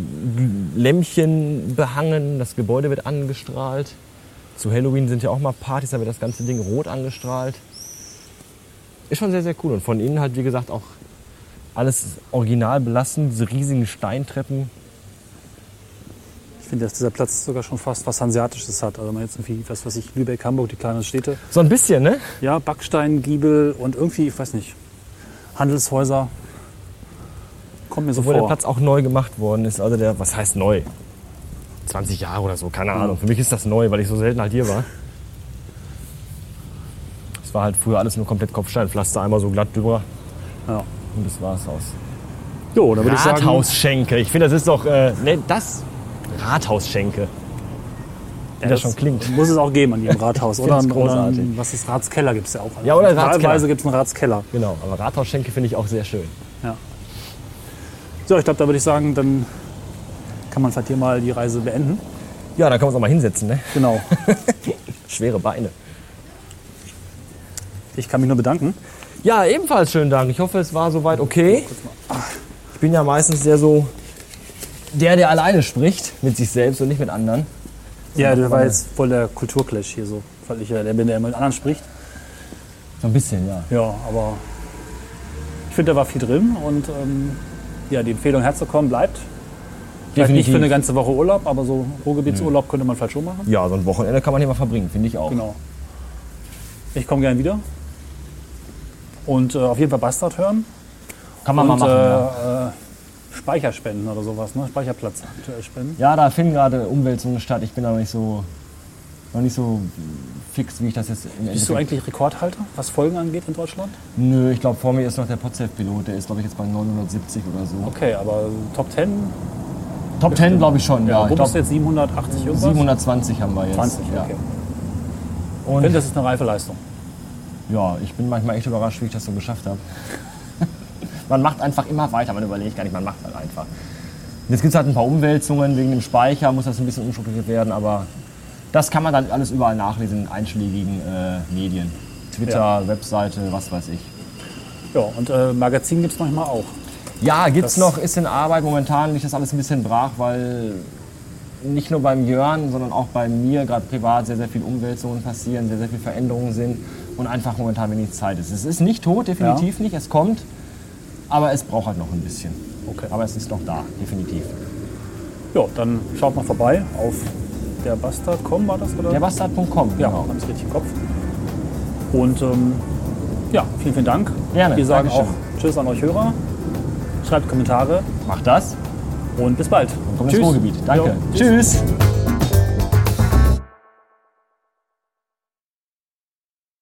[SPEAKER 3] Lämpchen behangen. Das Gebäude wird angestrahlt. Zu Halloween sind ja auch mal Partys, da wird das ganze Ding rot angestrahlt. Ist schon sehr, sehr cool. Und von innen halt, wie gesagt, auch alles original belassen. Diese riesigen Steintreppen.
[SPEAKER 2] Ich finde, dass dieser Platz sogar schon fast was Hanseatisches hat. Also man jetzt irgendwie, was weiß ich, Lübeck, Hamburg, die kleinen Städte.
[SPEAKER 3] So ein bisschen, ne?
[SPEAKER 2] Ja, Backstein, Giebel und irgendwie, ich weiß nicht, Handelshäuser. Kommt mir so
[SPEAKER 3] Obwohl der
[SPEAKER 2] vor.
[SPEAKER 3] Platz auch neu gemacht worden ist. Also der, was heißt neu? 20 Jahre oder so, keine Ahnung. Für mich ist das neu, weil ich so selten halt hier war. Es war halt früher alles nur komplett Kopfsteinpflaster, einmal so glatt drüber
[SPEAKER 2] Ja.
[SPEAKER 3] Und das war's aus.
[SPEAKER 2] Jo, dann würde ich sagen,
[SPEAKER 3] Rathausschenke. Ich finde, das ist doch, äh, ne, das Rathausschenke. Wie das schon klingt.
[SPEAKER 2] Muss es auch geben an jedem Rathaus. oder, ein- oder
[SPEAKER 3] großartig.
[SPEAKER 2] ein, was ist Ratskeller gibt es ja auch.
[SPEAKER 3] Ja, oder Ratskeller.
[SPEAKER 2] Teilweise gibt es einen Ratskeller.
[SPEAKER 3] Genau, aber Rathausschenke finde ich auch sehr schön.
[SPEAKER 2] Ja. So, ich glaube, da würde ich sagen, dann kann man vielleicht hier mal die Reise beenden.
[SPEAKER 3] Ja, da kann man uns auch mal hinsetzen, ne?
[SPEAKER 2] Genau.
[SPEAKER 3] Schwere Beine.
[SPEAKER 2] Ich kann mich nur bedanken.
[SPEAKER 3] Ja, ebenfalls schönen Dank. Ich hoffe, es war soweit okay. Ich bin ja meistens sehr so der, der alleine spricht mit sich selbst und nicht mit anderen.
[SPEAKER 2] Ja, das war jetzt voll der Kulturclash hier so. Weil ich ja der bin, der mit anderen spricht.
[SPEAKER 3] So ein bisschen, ja.
[SPEAKER 2] Ja, aber ich finde, da war viel drin und ähm, ja, die Empfehlung herzukommen bleibt. Vielleicht nicht für eine ganze Woche Urlaub, aber so Ruhrgebietsurlaub könnte man vielleicht schon machen.
[SPEAKER 3] Ja, so ein Wochenende kann man hier mal verbringen, finde ich auch.
[SPEAKER 2] Genau. Ich komme gern wieder. Und äh, auf jeden Fall Bastard hören.
[SPEAKER 3] Kann man
[SPEAKER 2] und
[SPEAKER 3] mal machen. ja.
[SPEAKER 2] äh, äh, Speicherspenden oder sowas, ne? Speicherplatz aktuell spenden.
[SPEAKER 3] ja, da finden gerade Umwälzungen statt. Ich bin aber nicht so, noch nicht so fix, wie ich das jetzt im
[SPEAKER 2] Bist du eigentlich Rekordhalter, was Folgen angeht in Deutschland?
[SPEAKER 3] Nö, ich glaube, vor mir ist noch der Potzelf-Pilot. Der ist, glaube ich, jetzt bei 970 oder so.
[SPEAKER 2] Okay, aber Top 10,
[SPEAKER 3] Top 10 glaube ich schon, ja.
[SPEAKER 2] wo
[SPEAKER 3] ich
[SPEAKER 2] bist du jetzt 780 irgendwas?
[SPEAKER 3] 720 haben wir jetzt.
[SPEAKER 2] 20,
[SPEAKER 3] ja.
[SPEAKER 2] okay. Ich
[SPEAKER 3] Und
[SPEAKER 2] finde, das ist eine reife Leistung.
[SPEAKER 3] Ja, ich bin manchmal echt überrascht, wie ich das so geschafft habe. man macht einfach immer weiter, man überlegt gar nicht, man macht halt einfach. Jetzt gibt es halt ein paar Umwälzungen, wegen dem Speicher muss das ein bisschen umstrukturiert werden, aber das kann man dann alles überall nachlesen in einschlägigen äh, Medien. Twitter,
[SPEAKER 2] Ja.
[SPEAKER 3] Webseite, was weiß ich.
[SPEAKER 2] Ja, und äh, Magazin gibt es manchmal auch.
[SPEAKER 3] Ja, gibt's
[SPEAKER 2] Das-
[SPEAKER 3] noch, ist in Arbeit. Momentan liegt das alles ein bisschen brach, weil nicht nur beim Jörn, sondern auch bei mir gerade privat sehr, sehr viel Umwälzungen passieren, sehr, sehr viele Veränderungen sind und einfach momentan wenig Zeit ist. Es ist nicht tot, definitiv nicht, es kommt, aber es braucht halt noch ein bisschen.
[SPEAKER 2] Okay.
[SPEAKER 3] Aber es ist noch da, definitiv.
[SPEAKER 2] Ja, dann schaut mal vorbei auf der Bastard.com war das, oder?
[SPEAKER 3] Derbastard.com,
[SPEAKER 2] Ja,
[SPEAKER 3] genau.
[SPEAKER 2] ganz richtig im Kopf. Und ähm, ja, vielen, vielen Dank.
[SPEAKER 3] Gerne,
[SPEAKER 2] Wir sagen
[SPEAKER 3] Dankeschön.
[SPEAKER 2] auch Tschüss an euch Hörer. Schreibt Kommentare
[SPEAKER 3] Macht das
[SPEAKER 2] und bis bald.
[SPEAKER 3] und kommt ins Ruhrgebiet. Danke.
[SPEAKER 2] Jo, tschüss.
[SPEAKER 3] Tschüss.